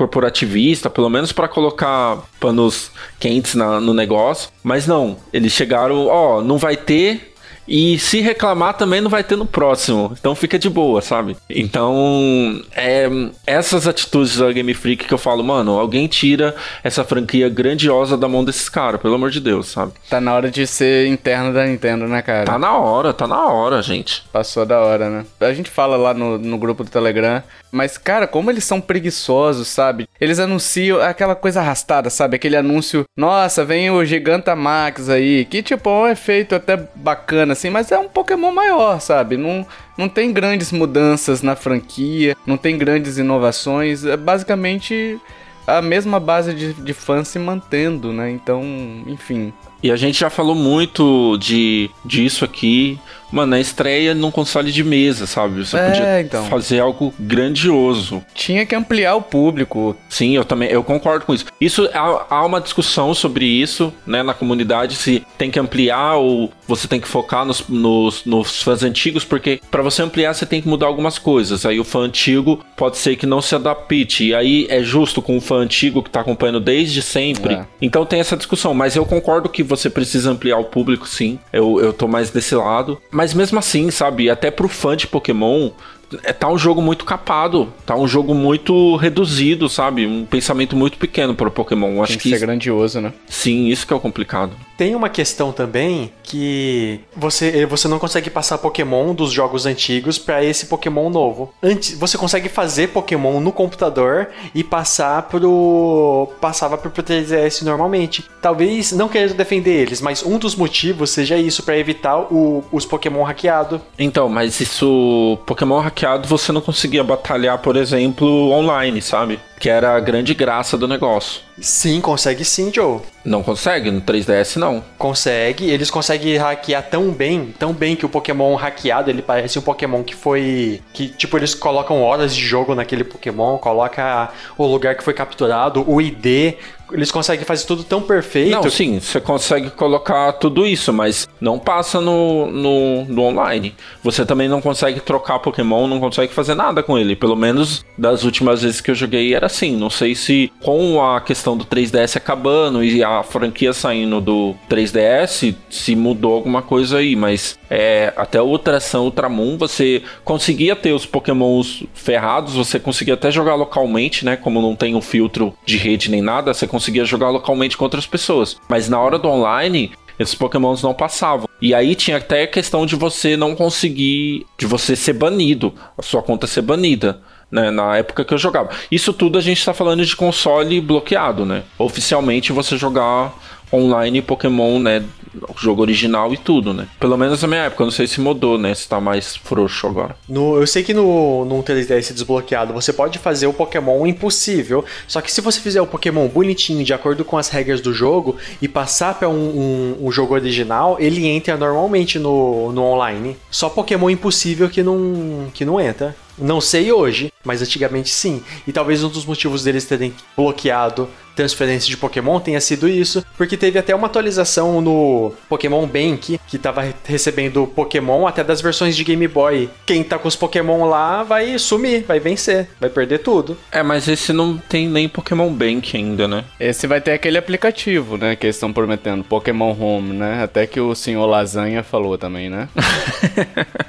Corporativista, pelo menos para colocar panos quentes na- no negócio. Mas não, eles chegaram, ó, não vai ter. E se reclamar também não vai ter no próximo. Então fica de boa, sabe? Então, é essas atitudes da Game Freak que eu falo, mano, alguém tira essa franquia grandiosa da mão desses caras, pelo amor de Deus, sabe? Tá na hora de ser interno da Nintendo, né, cara? Tá na hora, tá na hora, gente. Passou da hora, né? A gente fala lá no, no grupo do Telegram, mas, cara, como eles são preguiçosos, sabe? Eles anunciam aquela coisa arrastada, sabe? Aquele anúncio, nossa, vem o Gigantamax aí, que tipo, é um efeito até bacana, assim, mas é um Pokémon maior, sabe? Não, não tem grandes mudanças na franquia, não tem grandes inovações, é basicamente a mesma base de, de fãs se mantendo, né? Então, enfim. E a gente já falou muito de disso aqui. Mano, na estreia num console de mesa, sabe? Você É, podia então. fazer algo grandioso. Tinha que ampliar o público. Sim, eu também, eu concordo com isso. Isso há, há uma discussão sobre isso, né, na comunidade, se tem que ampliar ou você tem que focar nos, nos, nos fãs antigos, porque para você ampliar você tem que mudar algumas coisas. Aí o fã antigo pode ser que não se adapte. E aí é justo com o fã antigo que tá acompanhando desde sempre. É. Então tem essa discussão, mas eu concordo que você precisa ampliar o público, sim. Eu, eu tô mais desse lado. Mas mesmo assim, sabe, até pro fã de Pokémon, tá um jogo muito capado, tá um jogo muito reduzido, sabe? Um pensamento muito pequeno para o Pokémon. Acho Tem que que ser isso- grandioso, né? sim, isso que é o complicado. Tem uma questão também que você, você não consegue passar Pokémon dos jogos antigos pra esse Pokémon novo. Antes, você consegue fazer Pokémon no computador e passar pro passava pro 3DS normalmente. Talvez não querendo defender eles, mas um dos motivos seja isso pra evitar o- os Pokémon hackeado. Então, mas isso Pokémon hackeado você não conseguia batalhar, por exemplo, online, sabe? Que era a grande graça do negócio. Sim, consegue sim, Joe. Não consegue no 3DS não. Consegue, eles conseguem hackear tão bem, tão bem que o Pokémon hackeado, ele parece um Pokémon que foi. que, tipo, eles colocam horas de jogo naquele Pokémon, coloca o lugar que foi capturado, o ID. Eles conseguem fazer tudo tão perfeito. Não, sim, você consegue colocar tudo isso, mas não passa no, no, no online. Você também não consegue trocar Pokémon, não consegue fazer nada com ele. Pelo menos das últimas vezes que eu joguei era assim. Não sei se com a questão do 3DS acabando e a franquia saindo do 3DS, se mudou alguma coisa aí, mas é, até Ultração Ultramon você conseguia ter os Pokémons ferrados, você conseguia até jogar localmente, né? Como não tem um filtro de rede nem nada, você conseguia jogar localmente com outras pessoas. Mas na hora do online, esses pokémons não passavam. E aí tinha até a questão de você não conseguir, de você ser banido, a sua conta ser banida. Né, na época que eu jogava. Isso tudo a gente tá falando de console bloqueado, né? Oficialmente você jogar online Pokémon, né? O jogo original e tudo, né? Pelo menos na minha época, não sei se mudou, né? Se tá mais frouxo agora. No, eu sei que no, no 3DS desbloqueado você pode fazer o Pokémon impossível, só que se você fizer o Pokémon bonitinho, de acordo com as regras do jogo, e passar para um, um- um jogo original, ele entra normalmente no, no online. Só Pokémon impossível que não, que não entra. Não sei hoje, mas antigamente sim. E talvez um dos motivos deles terem bloqueado transferência de Pokémon tenha sido isso, porque teve até uma atualização no Pokémon Bank que tava re- recebendo Pokémon até das versões de Game Boy. Quem tá com os Pokémon lá vai sumir, vai vencer, vai perder tudo. É, mas esse não tem nem Pokémon Bank ainda, né? Esse vai ter aquele aplicativo, né? Que eles estão prometendo, Pokémon Home, né? Até que o senhor Lasanha falou também, né? <laughs>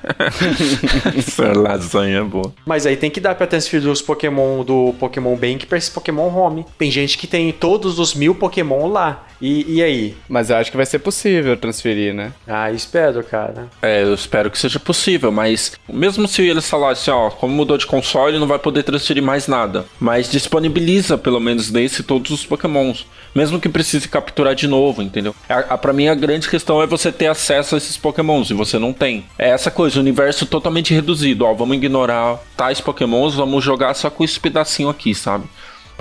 Essa lasanha é boa. Mas aí tem que dar pra transferir os Pokémon do Pokémon Bank pra esse Pokémon Home. Tem gente que tem todos os mil Pokémon lá. E, e aí? Mas eu acho que vai ser possível transferir, né? Ah, espero, cara. É, eu espero que seja possível, mas mesmo se eles falassem, ó, como mudou de console, não vai poder transferir mais nada. Mas disponibiliza, pelo menos nesse, todos os pokémons. Mesmo que precise capturar de novo, entendeu? A, a, pra mim, a grande questão é você ter acesso a esses pokémons, e você não tem. É essa coisa, o universo totalmente reduzido. Ó, vamos ignorar tais pokémons, vamos jogar só com esse pedacinho aqui, sabe?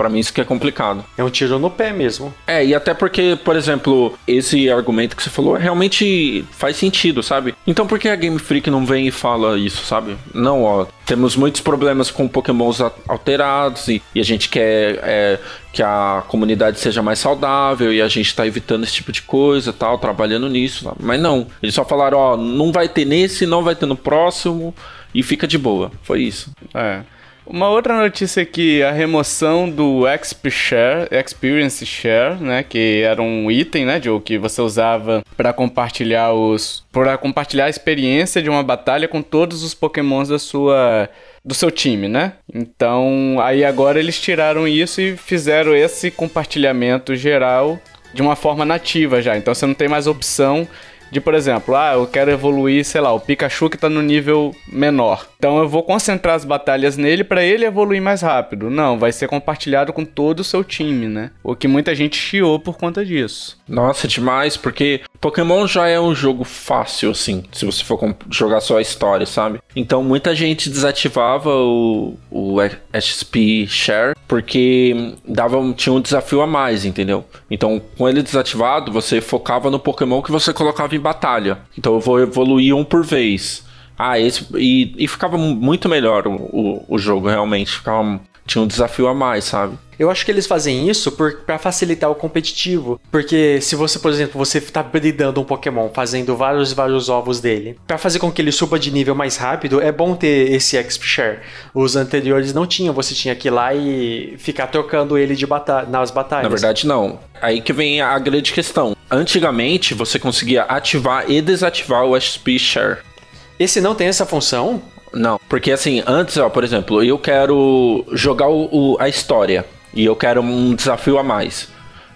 Pra mim isso que é complicado. É um tiro no pé mesmo. É, e até porque, por exemplo, esse argumento que você falou realmente faz sentido, sabe? Então por que a Game Freak não vem e fala isso, sabe? Não, ó, temos muitos problemas com pokémons alterados e, e a gente quer é, que a comunidade seja mais saudável e a gente tá evitando esse tipo de coisa tal, trabalhando nisso, sabe? Mas não, eles só falaram, ó, não vai ter nesse, não vai ter no próximo e fica de boa. Foi isso. É. Uma outra notícia aqui, a remoção do XP Share, Experience Share, né, que era um item, né, Joe, que você usava para compartilhar os para compartilhar a experiência de uma batalha com todos os Pokémons da sua do seu time, né? Então, aí agora eles tiraram isso e fizeram esse compartilhamento geral de uma forma nativa já. Então você não tem mais opção de, por exemplo, ah, eu quero evoluir, sei lá, o Pikachu que tá no nível menor. Então eu vou concentrar as batalhas nele para ele evoluir mais rápido. Não, vai ser compartilhado com todo o seu time, né? O que muita gente chiou por conta disso. Nossa, demais, porque Pokémon já é um jogo fácil, assim, se você for jogar só a história, sabe? Então muita gente desativava o, o XP Share porque dava, tinha um desafio a mais, entendeu? Então, com ele desativado, você focava no Pokémon que você colocava em batalha. Então eu vou evoluir um por vez. Ah, esse. E, e ficava muito melhor o, o, o jogo, realmente. Ficava, tinha um desafio a mais, sabe? Eu acho que eles fazem isso para facilitar o competitivo. Porque se você, por exemplo, você tá bridando um Pokémon, fazendo vários e vários ovos dele, para fazer com que ele suba de nível mais rápido, é bom ter esse XP Share. Os anteriores não tinham, você tinha que ir lá e ficar trocando ele de bata nas batalhas. Na verdade, não. Aí que vem a grande questão. Antigamente, você conseguia ativar e desativar o XP Share. Esse não tem essa função? Não, porque assim, antes, ó, por exemplo, eu quero jogar o, o, a história e eu quero um desafio a mais.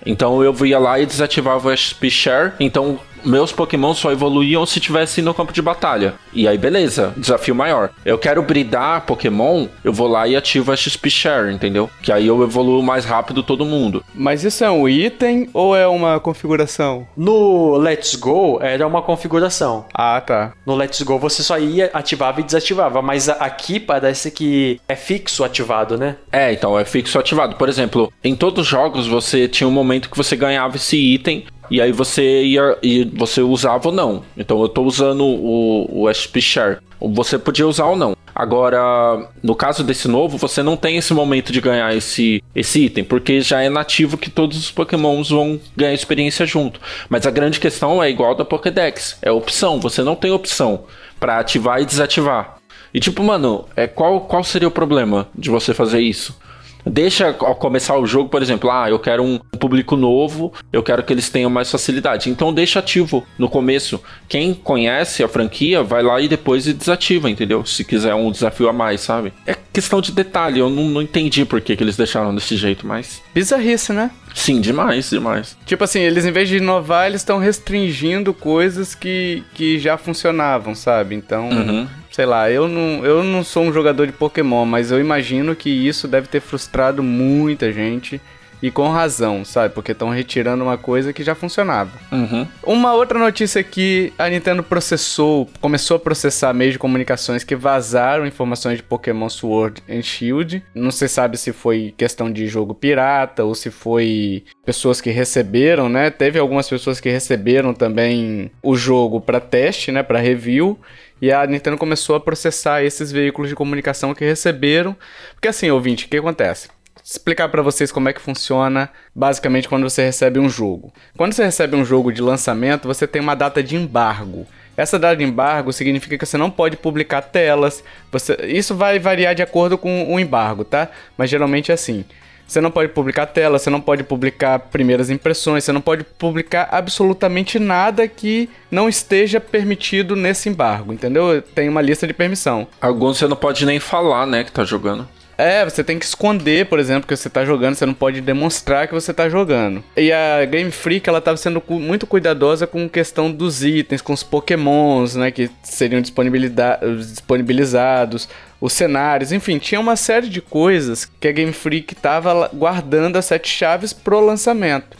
Então eu ia lá e desativava o XP Share. Então meus Pokémon só evoluíam se tivesse no campo de batalha. E aí, beleza, desafio maior. Eu quero bridar Pokémon, eu vou lá e ativo a XP Share, entendeu? Que aí eu evoluo mais rápido todo mundo. Mas isso é um item ou é uma configuração? No Let's Go era uma configuração. Ah, tá. No Let's Go você só ia, ativava e desativava. Mas aqui parece que é fixo ativado, né? É, então é fixo ativado. Por exemplo, em todos os jogos você tinha um momento que você ganhava esse item e aí você ia e você usava ou não. Então eu estou usando o, o SP Share. Você podia usar ou não. Agora, no caso desse novo, você não tem esse momento de ganhar esse, esse item, porque já é nativo que todos os Pokémons vão ganhar experiência junto. Mas a grande questão é igual da Pokédex, é opção. Você não tem opção para ativar e desativar. E tipo, mano, é, qual, qual seria o problema de você fazer isso? Deixa ao começar o jogo, por exemplo, ah, eu quero um público novo, eu quero que eles tenham mais facilidade. Então deixa ativo no começo. Quem conhece a franquia vai lá e depois desativa, entendeu? Se quiser um desafio a mais, sabe? É questão de detalhe, eu não, não entendi por que, que eles deixaram desse jeito, mas. Bizarrice, né? Sim, demais, demais. Tipo assim, eles em vez de inovar, eles estão restringindo coisas que, que já funcionavam, sabe? Então. Uhum sei lá, eu não, eu não sou um jogador de Pokémon, mas eu imagino que isso deve ter frustrado muita gente. E com razão, sabe? Porque estão retirando uma coisa que já funcionava. Uhum. Uma outra notícia que a Nintendo processou, começou a processar meios de comunicações que vazaram informações de Pokémon Sword and Shield. Não se sabe se foi questão de jogo pirata ou se foi pessoas que receberam, né? Teve algumas pessoas que receberam também o jogo para teste, né? Para review. E a Nintendo começou a processar esses veículos de comunicação que receberam. Porque assim, ouvinte, o que acontece? Explicar para vocês como é que funciona basicamente quando você recebe um jogo. Quando você recebe um jogo de lançamento, você tem uma data de embargo. Essa data de embargo significa que você não pode publicar telas. Você... Isso vai variar de acordo com o embargo, tá? Mas geralmente é assim. Você não pode publicar tela, você não pode publicar primeiras impressões, você não pode publicar absolutamente nada que não esteja permitido nesse embargo, entendeu? Tem uma lista de permissão. Alguns você não pode nem falar, né, que tá jogando. É, você tem que esconder, por exemplo, que você tá jogando, você não pode demonstrar que você tá jogando. E a Game Freak, ela tava sendo muito cuidadosa com questão dos itens, com os pokémons, né, que seriam disponibilizados, os cenários, enfim, tinha uma série de coisas que a Game Freak tava guardando as sete chaves pro lançamento.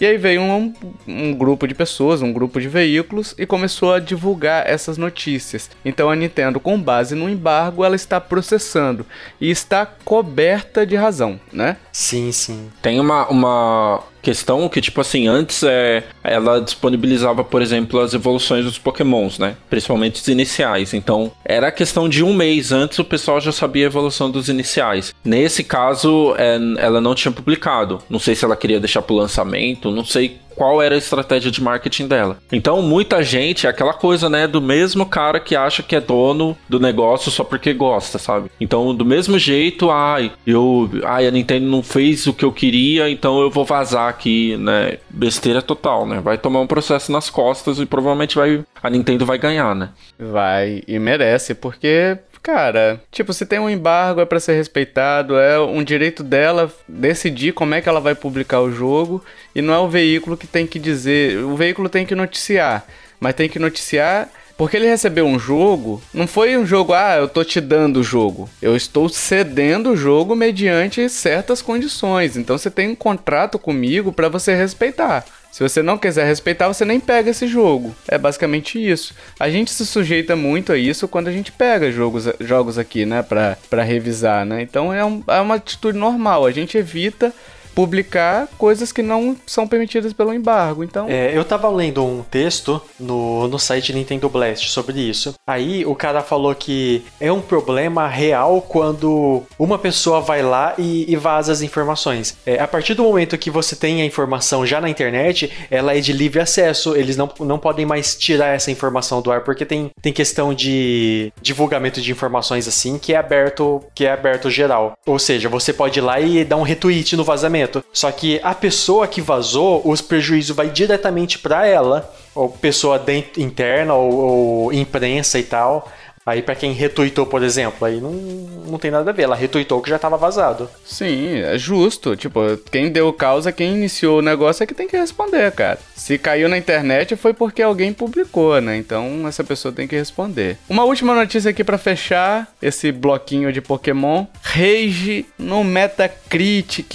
E aí veio um, um, grupo de pessoas, um grupo de veículos e começou a divulgar essas notícias. Então a Nintendo, com base no embargo, ela está processando e está coberta de razão, né? Sim, sim. Tem uma, uma questão que, tipo assim, antes é, ela disponibilizava, por exemplo, as evoluções dos pokémons, né? Principalmente os iniciais. Então, era questão de um mês antes o pessoal já sabia a evolução dos iniciais. Nesse caso, é, ela não tinha publicado. Não sei se ela queria deixar pro lançamento, não sei qual era a estratégia de marketing dela. Então, muita gente é aquela coisa, né, do mesmo cara que acha que é dono do negócio só porque gosta, sabe? Então, do mesmo jeito, ai, eu, ai, a Nintendo não fez o que eu queria, então eu vou vazar aqui, né? Besteira total, né? Vai tomar um processo nas costas e provavelmente vai a Nintendo vai ganhar, né? Vai e merece, porque Cara, tipo, se tem um embargo é para ser respeitado, é um direito dela decidir como é que ela vai publicar o jogo e não é o veículo que tem que dizer, o veículo tem que noticiar, mas tem que noticiar porque ele recebeu um jogo, não foi um jogo, ah, eu tô te dando o jogo. Eu estou cedendo o jogo mediante certas condições. Então você tem um contrato comigo para você respeitar. Se você não quiser respeitar, você nem pega esse jogo. É basicamente isso. A gente se sujeita muito a isso quando a gente pega jogos, jogos aqui, né, pra, pra revisar, né? Então é, um, é uma atitude normal. A gente evita publicar coisas que não são permitidas pelo embargo. Então, É, eu tava lendo um texto no, no site Nintendo Blast sobre isso. Aí o cara falou que é um problema real quando uma pessoa vai lá e, e vaza as informações. É, a partir do momento que você tem a informação já na internet, ela é de livre acesso. Eles não, não podem mais tirar essa informação do ar, porque tem, tem questão de divulgamento de informações assim que é aberto, que é aberto geral. Ou seja, você pode ir lá e dar um retweet no vazamento. Só que a pessoa que vazou, os prejuízos vai diretamente para ela, ou pessoa dentro, interna, ou, ou imprensa e tal. Aí para quem retuitou, por exemplo, aí não, não tem nada a ver. Ela retuitou que já tava vazado. sim, é justo. Tipo, quem deu causa, quem iniciou o negócio é que tem que responder, cara. Se caiu na internet foi porque alguém publicou, né? Então essa pessoa tem que responder. Uma última notícia aqui pra fechar esse bloquinho de Pokémon. Rage no Metacritic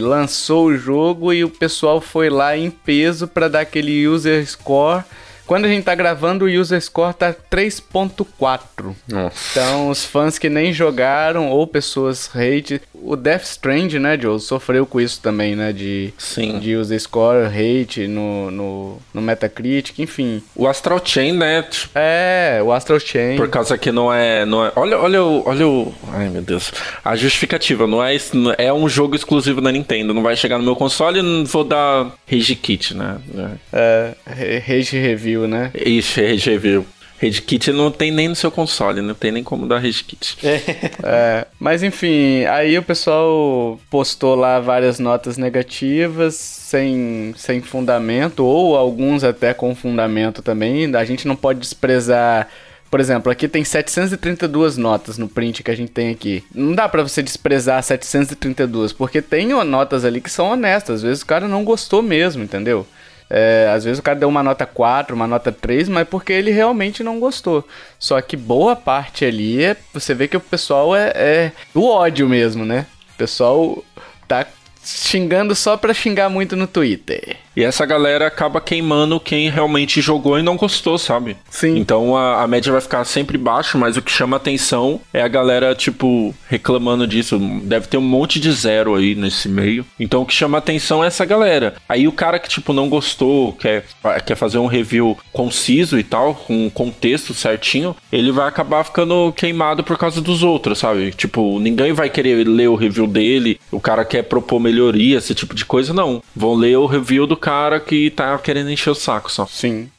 lançou o jogo e o pessoal foi lá em peso pra dar aquele user score. Quando a gente tá gravando, o user score tá 3.4. Nossa. Então, os fãs que nem jogaram ou pessoas hate. O Death Strand, né, Joe? Sofreu com isso também, né? De, Sim. de user score, hate no, no, no Metacritic, enfim. O Astral Chain, né? tipo, É, o Astral Chain. Por causa que não é, não é. Olha, olha o. Olha o. Ai meu Deus. A justificativa, não é, isso- é um jogo exclusivo da Nintendo. Não vai chegar no meu console e vou dar Rage Kit, né? É, hate review, né? Ixi, Rage Review. Rage Kit não tem nem no seu console, não tem nem como dar Rage Kit. É, mas enfim, aí o pessoal postou lá várias notas negativas, sem, sem fundamento, ou alguns até com fundamento também. A gente não pode desprezar. Por exemplo, aqui tem 732 notas no print que a gente tem aqui. Não dá pra você desprezar 732, porque tem notas ali que são honestas. Às vezes o cara não gostou mesmo, entendeu? É, às vezes o cara deu uma nota 4, uma nota 3, mas porque ele realmente não gostou. Só que boa parte ali é. Você vê que o pessoal é, é do ódio mesmo, né? O pessoal tá xingando só pra xingar muito no Twitter. E essa galera acaba queimando quem realmente jogou e não gostou, sabe? Sim. Então a, a média vai ficar sempre baixa, mas o que chama atenção é a galera, tipo, reclamando disso. Deve ter um monte de zero aí nesse meio. Então o que chama atenção é essa galera. Aí o cara que, tipo, não gostou, quer, quer fazer um review conciso e tal, com um contexto certinho, ele vai acabar ficando queimado por causa dos outros, sabe? Tipo, ninguém vai querer ler o review dele, o cara quer propor melhoria, esse tipo de coisa, não. Vão ler o review do cara que tá querendo encher o saco só. Sim.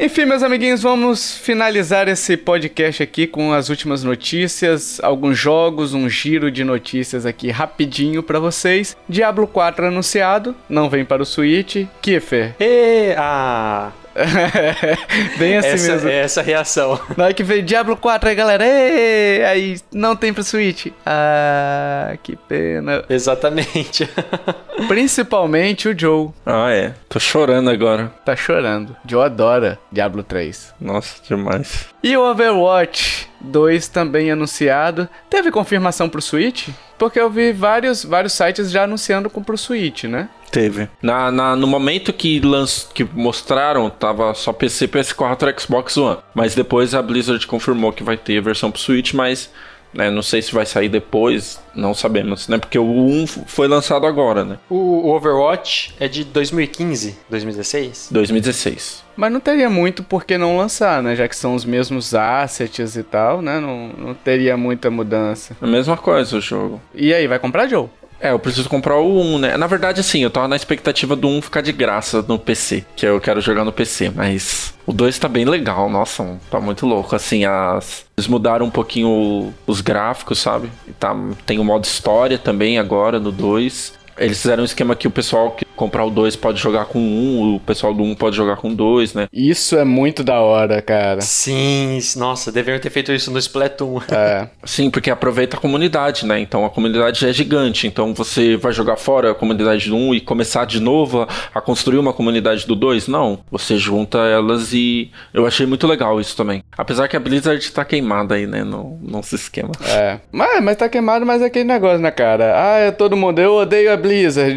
Enfim, meus amiguinhos, vamos finalizar esse podcast aqui com as últimas notícias, alguns jogos, um giro de notícias aqui rapidinho pra vocês. Diablo 4 anunciado, não vem para o Switch. Kiefer, E, ah, <laughs> bem assim essa, mesmo. é essa reação. Na hora que veio Diablo 4 aí, galera, "Ê!" aí não tem pro Switch. Ah, que pena. Exatamente. <laughs> Principalmente o Joe. Ah, é. Tô chorando agora. Tá chorando. Joe adora Diablo 3. Nossa, demais. E o Overwatch 2 também anunciado. Teve confirmação pro Switch? Porque eu vi vários, vários sites já anunciando com pro Switch, né? Teve. Na, na- no momento que, lanç, que mostraram, tava só PC, PS4 e Xbox One. Mas depois a Blizzard confirmou que vai ter a versão pro Switch, mas né, não sei se vai sair depois, não sabemos, né? Porque o 1 f- foi lançado agora, né? O, o Overwatch é de 2015, 2016? 2016. Mas não teria muito por que não lançar, né? Já que são os mesmos assets e tal, né? Não, não teria muita mudança. A mesma coisa o jogo. E aí, vai comprar, Joe? É, eu preciso comprar o 1, né? Na verdade, assim, eu tava na expectativa do 1 ficar de graça no PC, que eu quero jogar no PC, mas o 2 tá bem legal, nossa, tá muito louco. Assim, as... eles mudaram um pouquinho os gráficos, sabe? Tá... Tem o modo história também agora no 2. Eles fizeram um esquema que o pessoal que comprar o 2 pode jogar com um, o pessoal do 1 um pode jogar com dois, né? Isso é muito da hora, cara. Sim, nossa, deveriam ter feito isso no Splatoon. <laughs> É. Sim, porque aproveita a comunidade, né? Então a comunidade já é gigante. Então você vai jogar fora a comunidade do 1 um e começar de novo a, construir uma comunidade do 2? Não. Você junta elas e eu achei muito legal isso também. Apesar que a Blizzard tá queimada aí, né? Não, não se esquema. É. Mas, mas tá queimado, mas é aquele negócio, né, cara? Ah, é todo mundo. Eu odeio a Blizzard.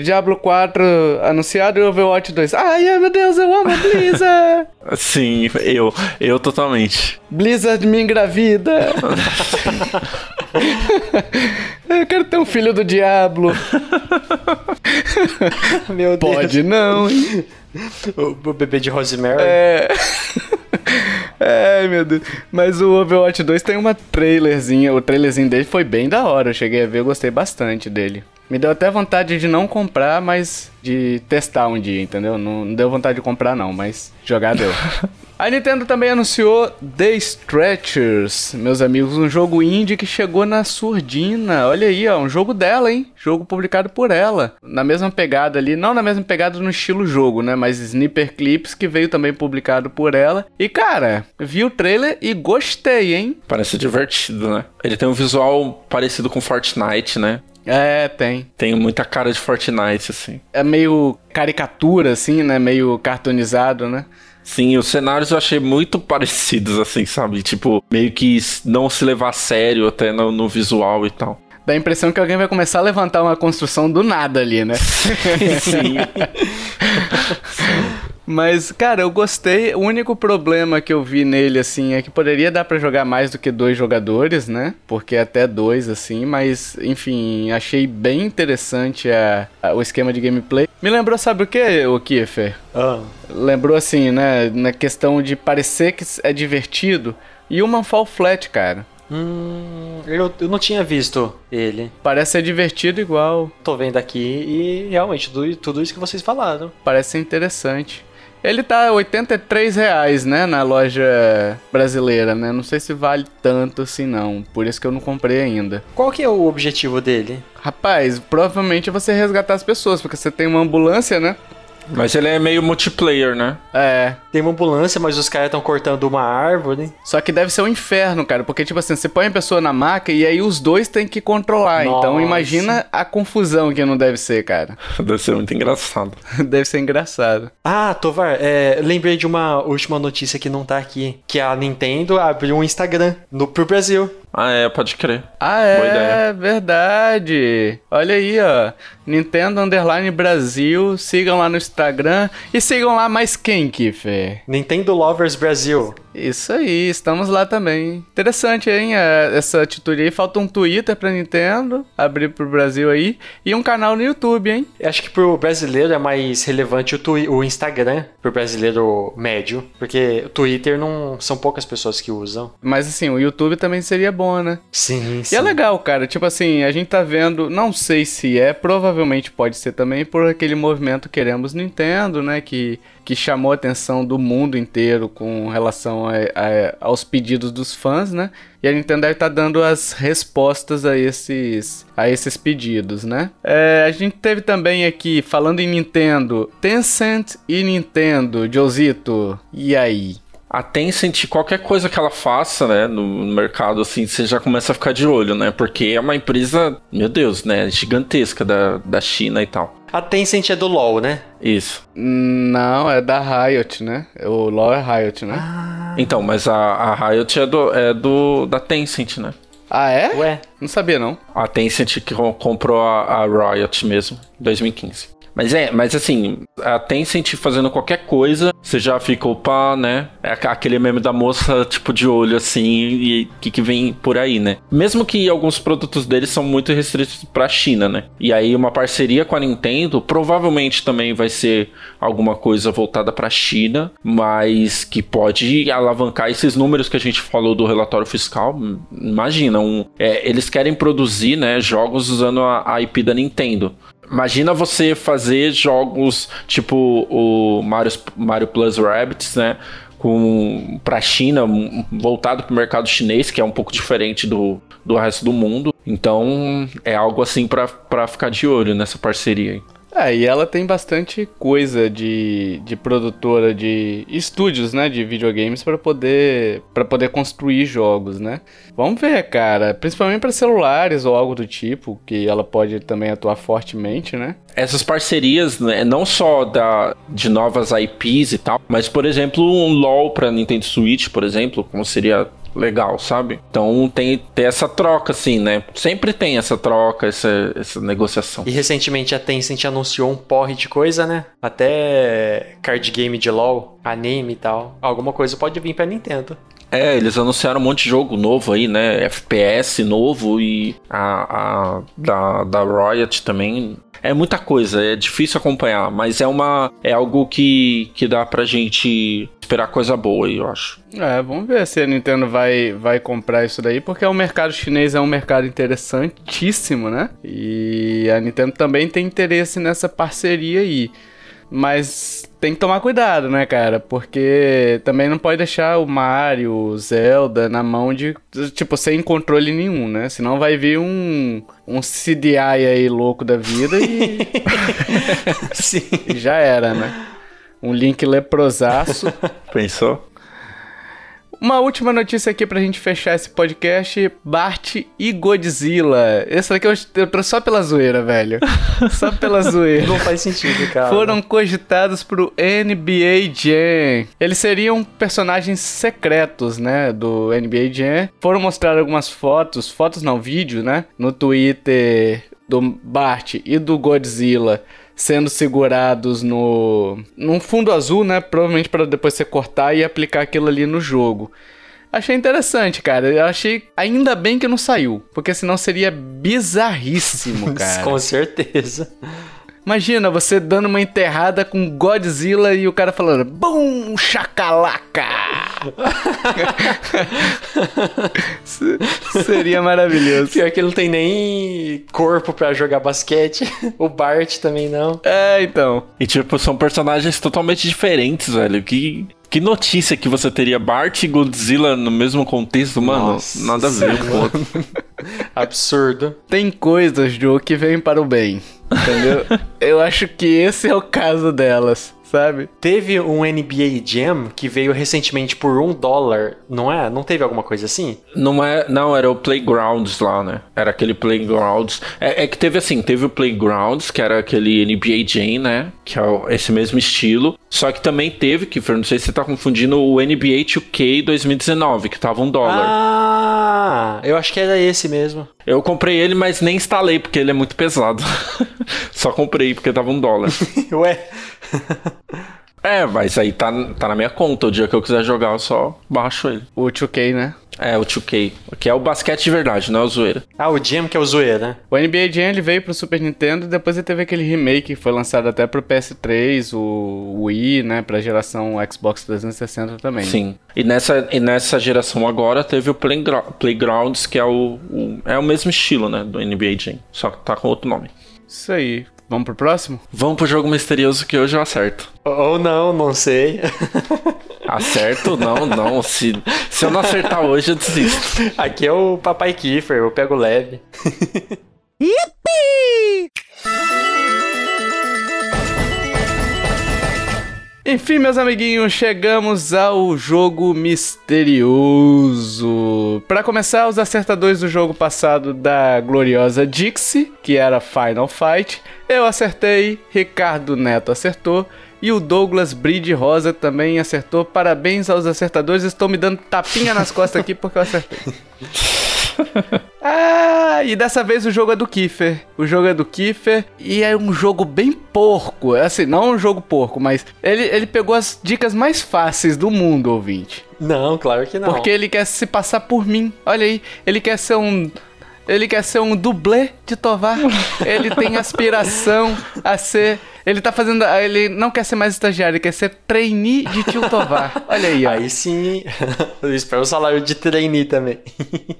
Diablo 4 anunciado e Overwatch 2. Ai, meu Deus, eu amo a Blizzard! <laughs> Sim, eu, eu totalmente. Blizzard me engravida! <laughs> eu quero ter um filho do diabo. <laughs> Meu Deus. Pode não, hein? O, o bebê de Rosemary. É. Ai, meu Deus. Mas o Overwatch 2 tem uma trailerzinha. O trailerzinho dele foi bem da hora. Eu cheguei a ver, eu gostei bastante dele. Me deu até vontade de não comprar, mas de testar um dia, entendeu? Não, não deu vontade de comprar, não, mas jogar deu. <laughs> A Nintendo também anunciou The Stretchers, meus amigos, um jogo indie que chegou na surdina. Olha aí, ó, um jogo dela, hein? Jogo publicado por ela. Na mesma pegada ali, não na mesma pegada no estilo jogo, né? Mas Sniper Clips, que veio também publicado por ela. E cara, vi o trailer e gostei, hein? Parece divertido, né? Ele tem um visual parecido com Fortnite, né? É, tem. Tem muita cara de Fortnite, assim. É meio caricatura, assim, né? Meio cartoonizado, né? Sim, os cenários eu achei muito parecidos, assim, sabe? Tipo, meio que não se levar a sério até no, no visual e tal. Dá a impressão que alguém vai começar a levantar uma construção do nada ali, né? <laughs> Sim. <laughs> Mas, cara, eu gostei. O único problema que eu vi nele, assim, é que poderia dar para jogar mais do que dois jogadores, né? Porque até dois, assim. Mas, enfim, achei bem interessante a, a, o esquema de gameplay. Me lembrou, sabe o que, o Kiefer? Ah. Lembrou, assim, né? Na questão de parecer que é divertido. E uma Fall Flat, cara. Hum, eu, eu não tinha visto ele. Parece ser divertido igual. Tô vendo aqui e realmente tudo, tudo isso que vocês falaram. Parece ser interessante. Ele tá 83 reais, né, na loja brasileira, né? Não sei se vale tanto assim não, por isso que eu não comprei ainda. Qual que é o objetivo dele? Rapaz, provavelmente é você resgatar as pessoas, porque você tem uma ambulância, né? Mas ele é meio multiplayer, né? É. Tem uma ambulância, mas os caras estão cortando uma árvore. Só que deve ser um inferno, cara. Porque, tipo assim, você põe a pessoa na maca e aí os dois têm que controlar. Nossa. Então imagina a confusão que não deve ser, cara. <laughs> Deve ser muito engraçado. deve ser engraçado. Ah, Tovar, é, lembrei de uma última notícia que não tá aqui. Que a Nintendo abriu um Instagram no, pro Brasil. Ah, é, pode crer. Ah, Boa é, ideia. verdade. Olha aí, ó. Nintendo Underline Brasil. Sigam lá no Instagram. E sigam lá mais quem, Kiffer? Nintendo Lovers Brasil. Isso aí, estamos lá também. Interessante, hein? é, Essa atitude aí. Falta um Twitter pra Nintendo. Abrir pro Brasil aí. E um canal no YouTube, hein? Acho que pro brasileiro é mais relevante o, twi- o Instagram, pro brasileiro médio. Porque o Twitter não são poucas pessoas que usam. Mas assim, o YouTube também seria bom, né? Sim, E é legal, cara. Tipo assim, a gente tá vendo, não sei se é, provavelmente pode ser também por aquele movimento Queremos Nintendo, né? Que, que chamou a atenção do mundo inteiro com relação a- a- aos pedidos dos fãs, né? E a Nintendo deve estar dando as respostas a esses, a esses pedidos, né? É, a gente teve também aqui, falando em Nintendo, Tencent e Nintendo, Josito, e aí? A Tencent, qualquer coisa que ela faça, né, no no mercado, assim, você já começa a ficar de olho, né? Porque é uma empresa, meu Deus, né, gigantesca da, da China e tal. A Tencent é do LoL, né? Isso. Não, é da Riot, né? O LoL é Riot, né? Então, mas a, a Riot é, do, é do da Tencent, né? Ah, é? Ué, Não sabia, não. A Tencent que com- comprou a, a Riot mesmo, em 2015. Mas é, mas assim, a Tencent fazendo qualquer coisa, você já fica, opa, né? É aqu- aquele meme da moça, tipo, de olho, assim, e que, que vem por aí, né? Mesmo que alguns produtos deles são muito restritos pra China, né? E aí uma parceria com a Nintendo provavelmente também vai ser alguma coisa voltada pra China, mas que pode alavancar esses números que a gente falou do relatório fiscal. Imagina, um, é, eles querem produzir, né, jogos usando a, a IP da Nintendo. Imagina você fazer jogos tipo o Mario, Mario Plus Rabbids, né? com para a China, voltado para o mercado chinês, que é um pouco diferente do, do resto do mundo. Então é algo assim para ficar de olho nessa parceria. É, e ela tem bastante coisa de, de produtora de estúdios, né, de videogames para poder para poder construir jogos, né? Vamos ver, cara, principalmente para celulares ou algo do tipo, que ela pode também atuar fortemente, né? Essas parcerias, né, não só da de novas IPs e tal, mas por exemplo, um LoL para Nintendo Switch, por exemplo, como seria legal, sabe? Então tem, tem essa troca, assim, né? Sempre tem essa troca, essa, essa negociação. E recentemente a Tencent anunciou um porre de coisa, né? Até card game de LoL, anime e tal. Alguma coisa pode vir pra Nintendo. É, eles anunciaram um monte de jogo novo aí, né? FPS novo e a, a da, da Riot também. É muita coisa, é difícil acompanhar, mas é uma é algo que, que dá pra gente esperar coisa boa aí, eu acho. É, vamos ver se a Nintendo vai, vai comprar isso daí, porque o mercado chinês é um mercado interessantíssimo, né? E a Nintendo também tem interesse nessa parceria aí. Mas tem que tomar cuidado, né, cara? Porque também não pode deixar o Mario, o Zelda na mão de, tipo, sem controle nenhum, né? Senão vai vir um, um CDI aí louco da vida e. <laughs> Sim. <laughs> e já era, né? Um link leprosaço. Pensou? Uma última notícia aqui pra gente fechar esse podcast: Bart e Godzilla. Esse daqui eu, trouxe só pela zoeira, velho. <laughs> Só pela zoeira. Não faz sentido, cara. Foram cogitados pro NBA Jam. Eles seriam personagens secretos, né? Do NBA Jam. Foram mostrar algumas fotos, fotos não, vídeo, né? No Twitter do Bart e do Godzilla sendo segurados no num fundo azul, né? Provavelmente para depois você cortar e aplicar aquilo ali no jogo. Achei interessante, cara. Eu achei ainda bem que não saiu, porque senão seria bizarríssimo, <laughs> cara. Com certeza. Imagina você dando uma enterrada com Godzilla e o cara falando BUM! Chacalaca! <laughs> Seria maravilhoso. Pior que ele não tem nem corpo para jogar basquete. O Bart também não. É, então. E tipo, são personagens totalmente diferentes, velho. Que que notícia que você teria Bart e Godzilla no mesmo contexto, mano? Nossa, nada a ver com o outro. Absurdo. Tem coisas, Joe, que vêm para o bem. Entendeu? <laughs> Eu acho que esse é o caso delas sabe? Teve um NBA Jam que veio recentemente por um dólar, não é? Não teve alguma coisa assim? Não é, não, era o Playgrounds lá, né? Era aquele Playgrounds. É, é que teve assim, teve o Playgrounds, que era aquele NBA Jam, né? Que é esse mesmo estilo. Só que também teve, que não sei se você tá confundindo, o NBA 2K 2019, que tava um dólar. Ah, eu acho que era esse mesmo. Eu comprei ele, mas nem instalei, porque ele é muito pesado. <laughs> Só comprei porque tava um dólar. <laughs> Ué. É, mas aí tá, tá na minha conta. O dia que eu quiser jogar, eu só baixo ele. O 2K, né? É, o 2K. Que é o basquete de verdade, não é o zoeira. Ah, o Jam que é o zoeira, né? O NBA Jam ele veio pro Super Nintendo depois ele teve aquele remake que foi lançado até pro PS3, o Wii, né? Pra geração Xbox 360 também. Sim. E nessa, e nessa geração agora teve o Playgrounds, que é o, o, é o mesmo estilo, né? Do NBA Jam. Só que tá com outro nome. Isso aí. Vamos pro próximo? Vamos pro jogo misterioso que hoje eu acerto. Ou não, não sei. Acerto? Não, não. Se, se eu não acertar hoje, eu desisto. Aqui é o Papai Kiefer, eu pego leve. Yippee! Enfim, meus amiguinhos, chegamos ao jogo misterioso. Para começar, os acertadores do jogo passado da gloriosa Dixie, que era Final Fight, eu acertei, Ricardo Neto acertou e o Douglas Bride Rosa também acertou. Parabéns aos acertadores, estou me dando tapinha nas costas aqui porque eu acertei. <laughs> <laughs> ah, e dessa vez o jogo é do Kiefer. O jogo é do Kiefer e é um jogo bem porco. É assim, não um jogo porco, mas ele, ele pegou as dicas mais fáceis do mundo, ouvinte. Não, claro que não. Porque ele quer se passar por mim. Olha aí, ele quer ser um ele quer ser um dublê de Tovar. ele tem aspiração a ser. Ele tá fazendo. Ele não quer ser mais estagiário, ele quer ser trainee de tio Tovar. Olha aí, ó. Aí sim. <laughs> Eu espero o salário de trainee também.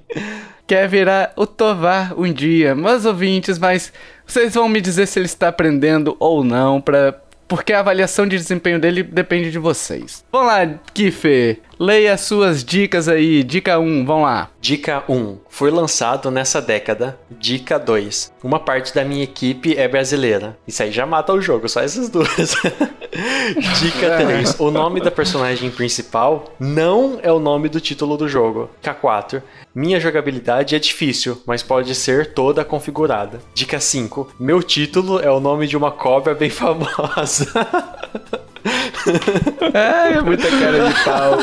<laughs> quer virar o Tovar um dia. Meus ouvintes, mas vocês vão me dizer se ele está aprendendo ou não para porque a avaliação de desempenho dele depende de vocês. Vamos lá, Kiffer. Leia as suas dicas aí. Dica 1, vamos lá. Dica 1. Foi lançado nessa década. Dica 2. Uma parte da minha equipe é brasileira. Isso aí já mata o jogo, só essas duas. <laughs> Dica 3. O nome da personagem principal não é o nome do título do jogo. K4. Minha jogabilidade é difícil, mas pode ser toda configurada. Dica 5. Meu título é o nome de uma cobra bem <laughs> famosa. É, é muita cara de pau.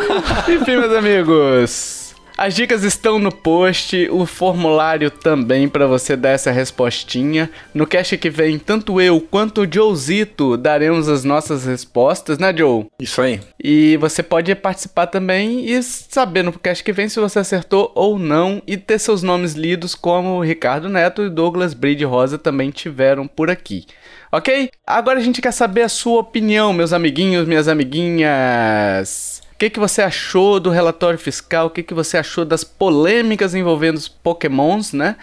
Enfim, meus amigos. As dicas estão no post, o formulário também para você dar essa respostinha. No cast que vem, tanto eu quanto o Joezito daremos as nossas respostas, né, Joe? Isso aí. E você pode participar também e saber no cast que vem se você acertou ou não e ter seus nomes lidos como o Ricardo Neto e Douglas Bride Rosa também tiveram por aqui. Ok? Agora a gente quer saber a sua opinião, meus amiguinhos, minhas amiguinhas. O que, que você achou do relatório fiscal? O que, que você achou das polêmicas envolvendo os pokémons, né?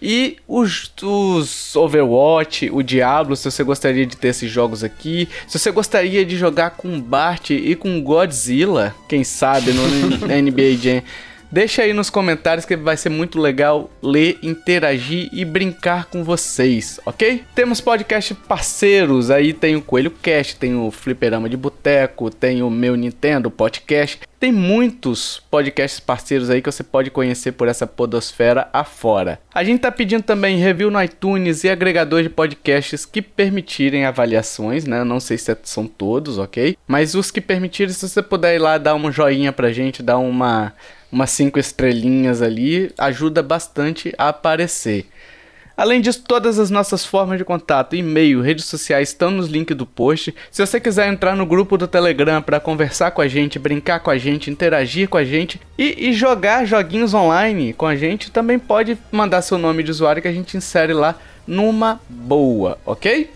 E os, os, Overwatch, o Diablo, se você gostaria de ter esses jogos aqui. Se você gostaria de jogar com Bart e com Godzilla, quem sabe no NBA Jam. Deixa aí nos comentários que vai ser muito legal ler, interagir e brincar com vocês, ok? Temos podcast parceiros, aí tem o Coelho Cast, tem o Fliperama de Boteco, tem o Meu Nintendo Podcast. Tem muitos podcasts parceiros aí que você pode conhecer por essa podosfera afora. A gente tá pedindo também review no iTunes e agregador de podcasts que permitirem avaliações, né? Não sei se são todos, ok? Mas os que permitirem, se você puder ir lá dar uma joinha pra gente, dar uma umas cinco estrelinhas ali, ajuda bastante a aparecer. Além disso, todas as nossas formas de contato, e-mail, redes sociais estão nos links do post. Se você quiser entrar no grupo do Telegram para conversar com a gente, brincar com a gente, interagir com a gente e, e, jogar joguinhos online com a gente, também pode mandar seu nome de usuário que a gente insere lá numa boa, ok?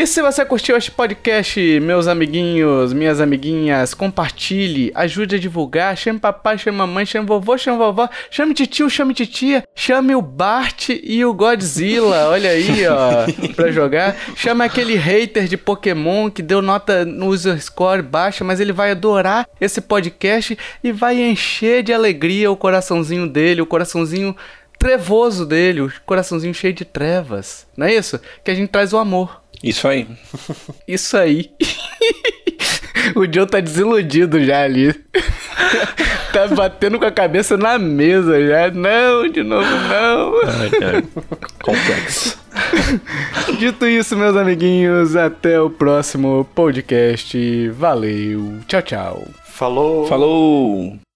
E se você curtiu este podcast, meus amiguinhos, minhas amiguinhas, compartilhe, ajude a divulgar, chame papai, chame mamãe, chame vovô, chame vovó, chame tio, chame titia, chame o Bart e o Godzilla, olha aí, ó, <laughs> pra jogar. Chame aquele hater de Pokémon que deu nota no user score baixa, mas ele vai adorar esse podcast e vai encher de alegria o coraçãozinho dele, o coraçãozinho trevoso dele, o coraçãozinho cheio de trevas. Não é isso? Que a gente traz o amor. Isso aí. <laughs> Isso aí. <laughs> o Joe tá desiludido já ali. <laughs> tá batendo com a cabeça na mesa já. Não, de novo não. Ai, ai. Complexo. Dito isso, meus amiguinhos, até o próximo podcast. Valeu. Tchau, tchau. Falou. Falou.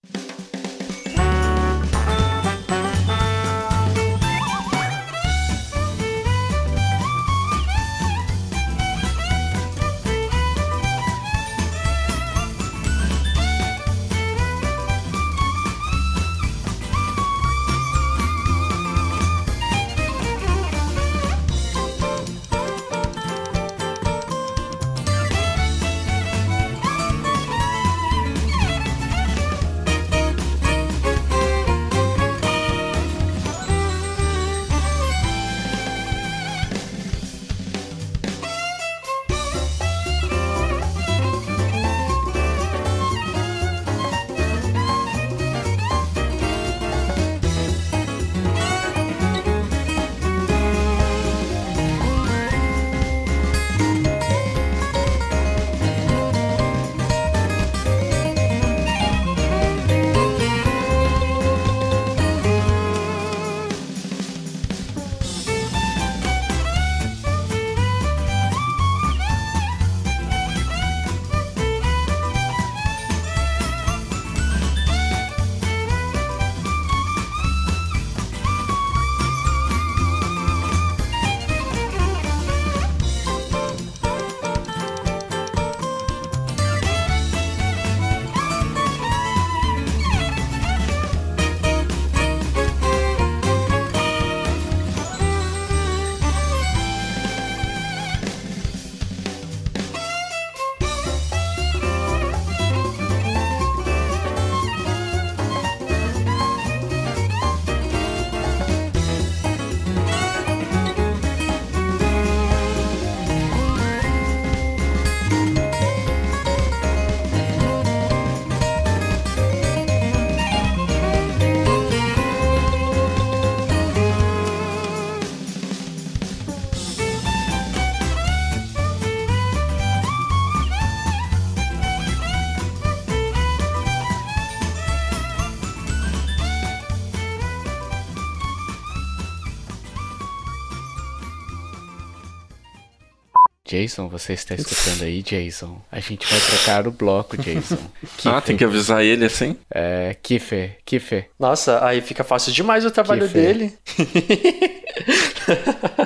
Jason, você está escutando aí, Jason? A gente vai trocar o bloco, Jason. <laughs> ah, tem que avisar ele assim? É, Kiffer, Kiffer. Nossa, aí fica fácil demais o trabalho Kiffer. dele. <laughs>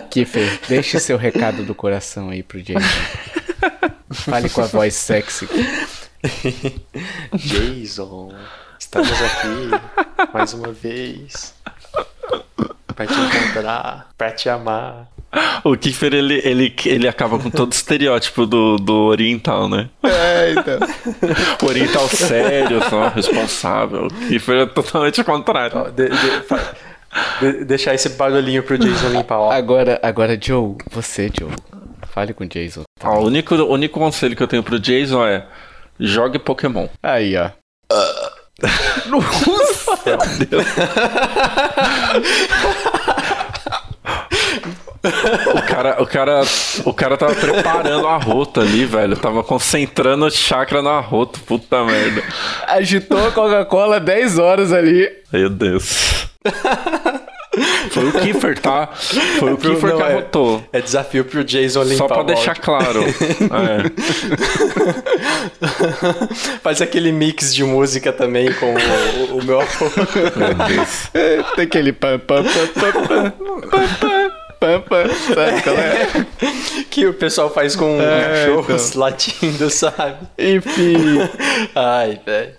<laughs> Kiffer, deixe seu recado do coração aí pro Jason. Fale com a voz sexy. Jason, estamos aqui mais uma vez pra te encontrar, pra te amar. O Kiefer, ele, ele, ele acaba com todo o estereótipo do, do oriental, né? É, então. O <laughs> oriental sério, só, responsável. O Kiefer é totalmente o contrário. De- de- de- deixar esse barulhinho pro Jason limpar, ó. Agora, agora, Joe, você, Joe. Fale com o Jason. Ó, o, único, o único conselho que eu tenho pro Jason é jogue Pokémon. Aí, ó. <laughs> <laughs> O cara, o cara, o cara tava preparando a rota ali, velho. Tava concentrando o chakra na rota. Puta merda. Agitou a Coca-Cola 10 horas ali. Meu Deus. Foi o Kiefer, tá? Foi o Kiefer Não, que é- arrotou. É desafio pro Jason limpar Só pra deixar claro. É. <laughs> Faz aquele mix de música também com o, o- o meu avô. Meu Deus. <laughs> Tem aquele pam pam pam pam pam pam pam pam pam, sabe qual é? <laughs> que o pessoal faz com É, cachorros latindo, sabe? Enfim. <laughs> Ai, velho.